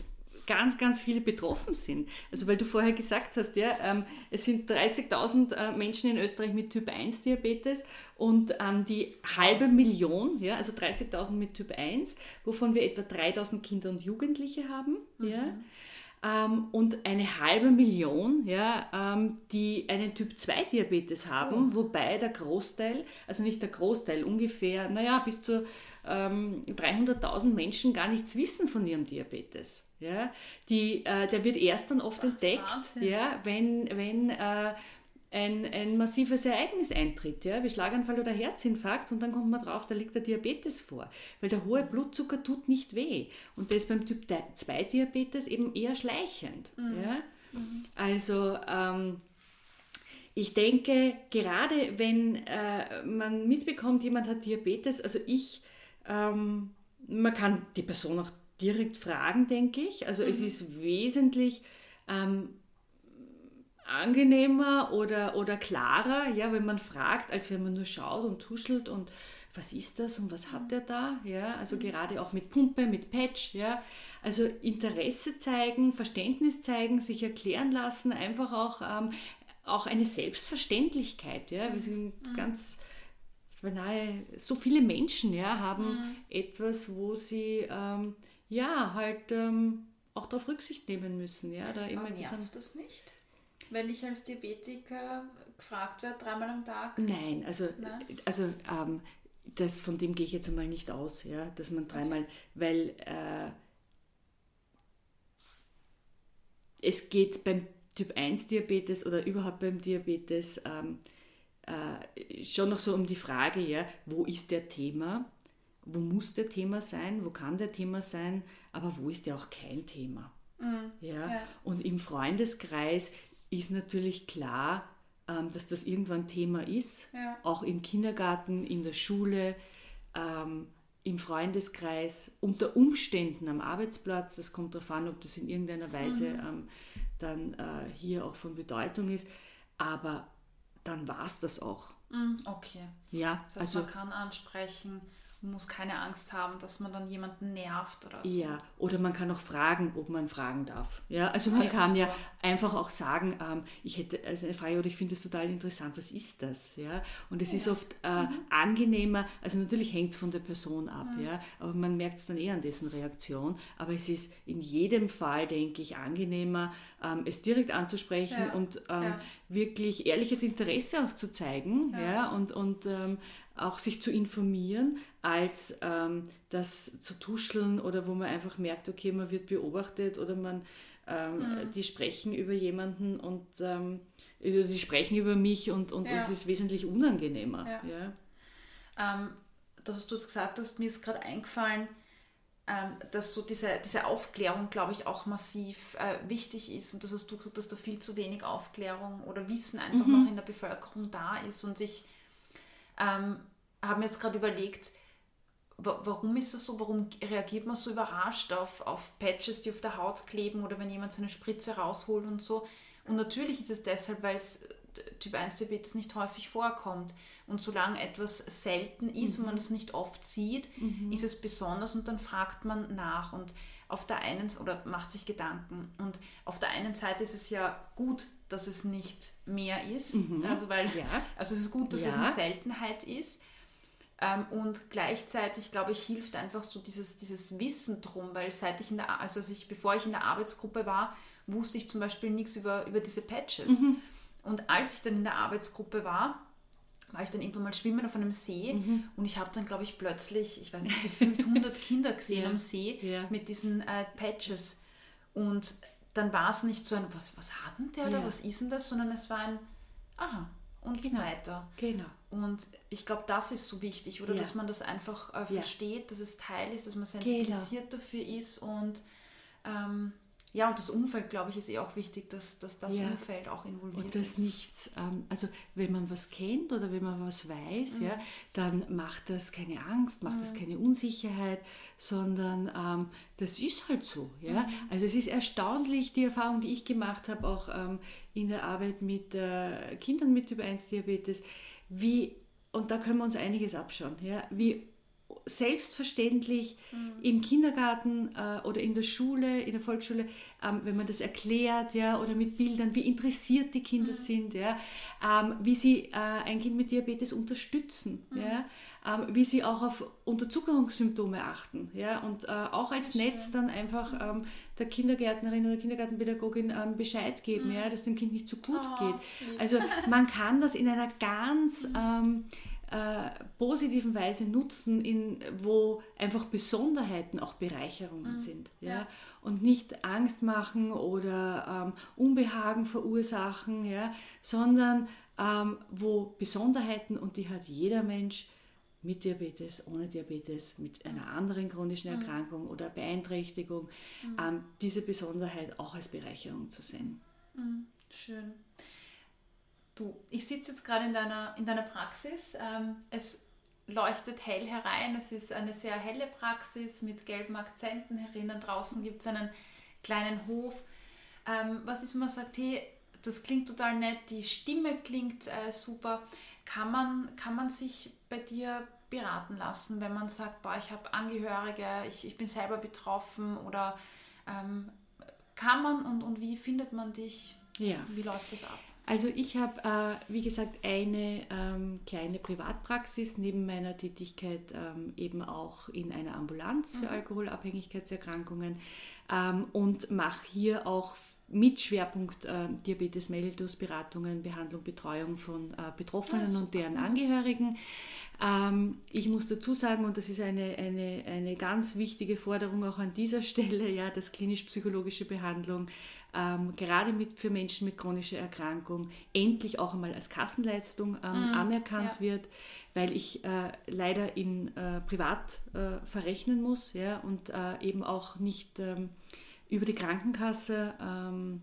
ganz, ganz viele betroffen sind. Also weil du vorher gesagt hast, ja, ähm, es sind 30.000 äh, Menschen in Österreich mit Typ 1 Diabetes und an die halbe Million, ja, also 30.000 mit Typ 1, wovon wir etwa 3.000 Kinder und Jugendliche haben. Mhm. Ja. Ähm, und eine halbe Million, ja, ähm, die einen Typ 2 Diabetes haben, oh. wobei der Großteil, also nicht der Großteil, ungefähr, naja, bis zu ähm, 300.000 Menschen gar nichts wissen von ihrem Diabetes. Ja? Die, äh, der wird erst dann oft das entdeckt, ja, wenn, wenn äh, ein, ein massives Ereignis eintritt, ja, wie Schlaganfall oder Herzinfarkt, und dann kommt man drauf, da liegt der Diabetes vor. Weil der hohe Blutzucker tut nicht weh. Und das ist beim Typ 2 Diabetes eben eher schleichend. Mhm. Ja? Mhm. Also ähm, ich denke, gerade wenn äh, man mitbekommt, jemand hat Diabetes, also ich, ähm, man kann die Person auch direkt fragen, denke ich. Also mhm. es ist wesentlich ähm, angenehmer oder, oder klarer, ja, wenn man fragt, als wenn man nur schaut und tuschelt und was ist das und was hat der da? Ja, also mhm. gerade auch mit Pumpe, mit Patch, ja. Also Interesse zeigen, Verständnis zeigen, sich erklären lassen, einfach auch, ähm, auch eine Selbstverständlichkeit, ja. Wir sind mhm. ganz beinahe so viele Menschen, ja, haben mhm. etwas, wo sie ähm, ja, halt ähm, auch darauf Rücksicht nehmen müssen. Ja, da immer nervt das nicht? Wenn ich als Diabetiker gefragt werde, dreimal am Tag? Nein, also, also ähm, das, von dem gehe ich jetzt einmal nicht aus, ja, dass man dreimal, okay. weil äh, es geht beim Typ 1 Diabetes oder überhaupt beim Diabetes ähm, äh, schon noch so um die Frage, ja, wo ist der Thema? Wo muss der Thema sein, wo kann der Thema sein, aber wo ist der auch kein Thema. Mhm. Ja? ja? Und im Freundeskreis ist natürlich klar, ähm, dass das irgendwann Thema ist, ja. auch im Kindergarten, in der Schule, ähm, im Freundeskreis, unter Umständen am Arbeitsplatz. Das kommt darauf an, ob das in irgendeiner Weise mhm. ähm, dann äh, hier auch von Bedeutung ist. Aber dann war es das auch. Mhm. Okay. Ja, das heißt, also man kann ansprechen, muss keine Angst haben, dass man dann jemanden nervt oder so. Ja, oder man kann auch fragen, ob man fragen darf. Ja, also man ja, kann ja einfach auch sagen, ähm, ich hätte also eine Frage oder ich finde es total interessant, was ist das? Ja, und es ja. ist oft äh, mhm. angenehmer, also natürlich hängt es von der Person ab, mhm. ja, aber man merkt es dann eher an dessen Reaktion. Aber es ist in jedem Fall, denke ich, angenehmer, ähm, es direkt anzusprechen ja. und ähm, wirklich ehrliches Interesse auch zu zeigen, ja, und, und ähm, auch sich zu informieren, als ähm, das zu tuscheln oder wo man einfach merkt, okay, man wird beobachtet oder man, ähm, mhm. die sprechen über jemanden und ähm, die sprechen über mich und, und ja. ist wesentlich unangenehmer. Ja. ja. Ähm, das, was du jetzt gesagt hast, mir ist gerade eingefallen, ähm, dass so diese, diese Aufklärung, glaube ich, auch massiv äh, wichtig ist und dass hast du gesagt, dass da viel zu wenig Aufklärung oder Wissen einfach mhm. noch in der Bevölkerung da ist. Und ich ähm, habe mir jetzt gerade überlegt, warum ist das so? Warum reagiert man so überrascht auf, auf Patches, die auf der Haut kleben oder wenn jemand seine Spritze rausholt und so? Und natürlich ist es deshalb, weil es äh, Typ 1 Diabetes nicht häufig vorkommt. Und solange etwas selten ist mhm. und man es nicht oft sieht, mhm. ist es besonders und dann fragt man nach und auf der einen oder macht sich Gedanken. Und auf der einen Seite ist es ja gut, dass es nicht mehr ist. Mhm. Also weil ja. also es ist gut, dass ja. es eine Seltenheit ist. Ähm, und gleichzeitig, glaube ich, hilft einfach so dieses, dieses Wissen drum, weil seit ich in der, also ich, bevor ich in der Arbeitsgruppe war, wusste ich zum Beispiel nichts über, über diese Patches. Mhm. Und als ich dann in der Arbeitsgruppe war, war ich dann irgendwann mal schwimmen auf einem See mhm. und ich habe dann, glaube ich, plötzlich, ich weiß nicht, gefühlt 100 Kinder gesehen ja. am See ja. mit diesen äh, Patches. Und dann war es nicht so ein, was, was hat denn der ja. oder was ist denn das, sondern es war ein, aha, und genau. weiter. Genau. Und ich glaube, das ist so wichtig, oder dass man das einfach äh, versteht, dass es Teil ist, dass man sensibilisiert genau. dafür ist und ähm, ja, und das Umfeld, glaube ich, ist eh auch wichtig, dass, dass das ja. Umfeld auch involviert und das ist. nichts, ähm, also wenn man was kennt oder wenn man was weiß, mhm. ja, dann macht das keine Angst, macht mhm. das keine Unsicherheit, sondern ähm, das ist halt so. Ja? Mhm. Also es ist erstaunlich, die Erfahrung, die ich gemacht habe, auch ähm, in der Arbeit mit äh, Kindern mit Typ 1 Diabetes, wie, und da können wir uns einiges abschauen, ja, wie selbstverständlich mhm. im Kindergarten äh, oder in der Schule, in der Volksschule, ähm, wenn man das erklärt, ja, oder mit Bildern, wie interessiert die Kinder mhm. sind, ja, ähm, wie sie äh, ein Kind mit Diabetes unterstützen, mhm. ja, ähm, wie sie auch auf Unterzuckerungssymptome achten, ja, und äh, auch als Netz dann einfach ähm, der Kindergärtnerin oder Kindergartenpädagogin ähm, Bescheid geben, mhm. ja, dass dem Kind nicht so gut oh, geht. Also man kann das in einer ganz mhm. ähm, äh, positiven Weise nutzen, in, wo einfach Besonderheiten auch Bereicherungen mhm. sind. Ja? ja? Und nicht Angst machen oder ähm, Unbehagen verursachen, ja? sondern ähm, wo Besonderheiten, und die hat jeder Mensch, mit Diabetes, ohne Diabetes, mit einer anderen chronischen mhm. Erkrankung mhm. oder Beeinträchtigung, mhm. ähm, diese Besonderheit auch als Bereicherung zu sehen. Mhm. Schön. Du, ich sitze jetzt gerade in deiner, in deiner Praxis. Ähm, es leuchtet hell herein. Es ist eine sehr helle Praxis mit gelben Akzenten herinnen. Draußen gibt es einen kleinen Hof. Ähm, was ist, wenn man sagt, hey, das klingt total nett, die Stimme klingt äh, super. Kann man, kann man sich bei dir beraten lassen, wenn man sagt, boah, ich habe Angehörige, ich, ich bin selber betroffen oder ähm, kann man und, und wie findet man dich? Ja. Wie läuft das ab? Also ich habe, äh, wie gesagt, eine ähm, kleine Privatpraxis neben meiner Tätigkeit ähm, eben auch in einer Ambulanz für mhm. Alkoholabhängigkeitserkrankungen ähm, und mache hier auch mit Schwerpunkt äh, Diabetes mellitus Beratungen, Behandlung, Betreuung von äh, Betroffenen ja, und deren Angehörigen. Ähm, ich muss dazu sagen, und das ist eine, eine, eine ganz wichtige Forderung auch an dieser Stelle, ja, dass klinisch-psychologische Behandlung ähm, gerade mit, für Menschen mit chronischer Erkrankung endlich auch einmal als Kassenleistung ähm, mm, anerkannt ja. wird, weil ich äh, leider in äh, privat äh, verrechnen muss ja, und äh, eben auch nicht ähm, über die Krankenkasse ähm,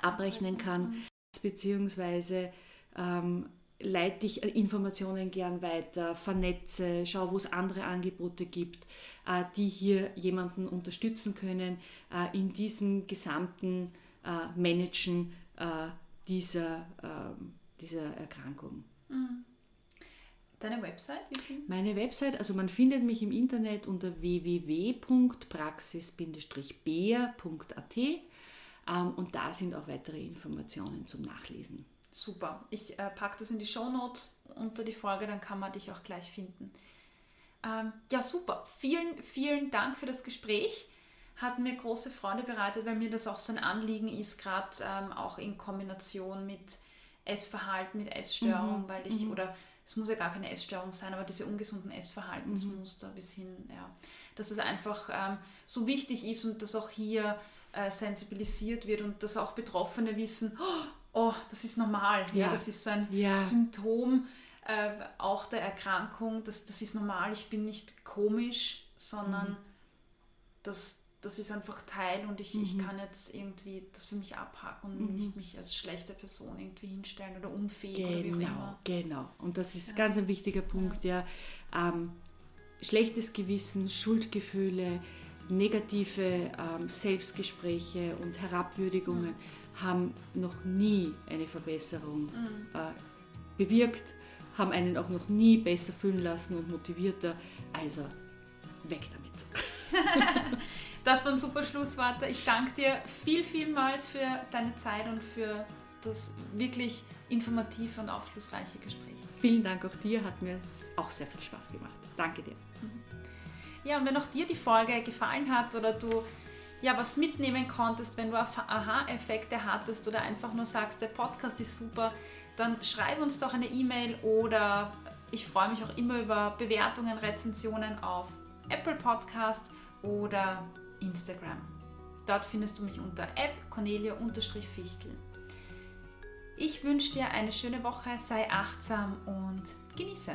abrechnen kann, beziehungsweise ähm, leite ich äh, Informationen gern weiter, vernetze, schaue, wo es andere Angebote gibt, äh, die hier jemanden unterstützen können äh, in diesem gesamten Managen dieser, ähm, dieser Erkrankung. Mhm. Deine Website? Meine Website, also man findet mich im Internet unter www.praxis-beer.at ähm, und da sind auch weitere Informationen zum Nachlesen. Super. Ich äh, packe das in die Show Notes unter die Folge, dann kann man dich auch gleich finden. Ähm, ja, super. Vielen, vielen Dank für das Gespräch. Hat mir große Freude bereitet, weil mir das auch so ein Anliegen ist, gerade ähm, auch in Kombination mit Essverhalten, mit Essstörung, mhm. weil ich, mhm. oder es muss ja gar keine Essstörung sein, aber diese ungesunden Essverhaltensmuster mhm. bis hin, ja, dass es einfach ähm, so wichtig ist und dass auch hier äh, sensibilisiert wird und dass auch Betroffene wissen, oh, oh, das ist normal. Ja. ja das ist so ein ja. Symptom äh, auch der Erkrankung. Das, das ist normal. Ich bin nicht komisch, sondern das, das ist einfach Teil und ich, mhm. ich kann jetzt irgendwie das für mich abhaken und mhm. nicht mich als schlechte Person irgendwie hinstellen oder unfähig genau, oder wie auch genau, immer. Genau, und das ist ja. ganz ein wichtiger Punkt, ja. ja ähm, schlechtes Gewissen, Schuldgefühle, negative ähm, Selbstgespräche und Herabwürdigungen mhm. Haben noch nie eine Verbesserung mhm. äh, bewirkt, haben einen auch noch nie besser fühlen lassen und motivierter. Also weg damit. das waren super Schlussworte. Ich danke dir viel, vielmals für deine Zeit und für das wirklich informative und aufschlussreiche Gespräch. Vielen Dank auch dir, hat mir auch sehr viel Spaß gemacht. Danke dir. Ja, und wenn auch dir die Folge gefallen hat oder du ja was mitnehmen konntest, wenn du Aha-Effekte hattest oder einfach nur sagst, der Podcast ist super, dann schreib uns doch eine E-Mail oder ich freue mich auch immer über Bewertungen, Rezensionen auf Apple Podcast oder Instagram. Dort findest du mich unter cornelia-fichtel. Ich wünsche dir eine schöne Woche, sei achtsam und genieße.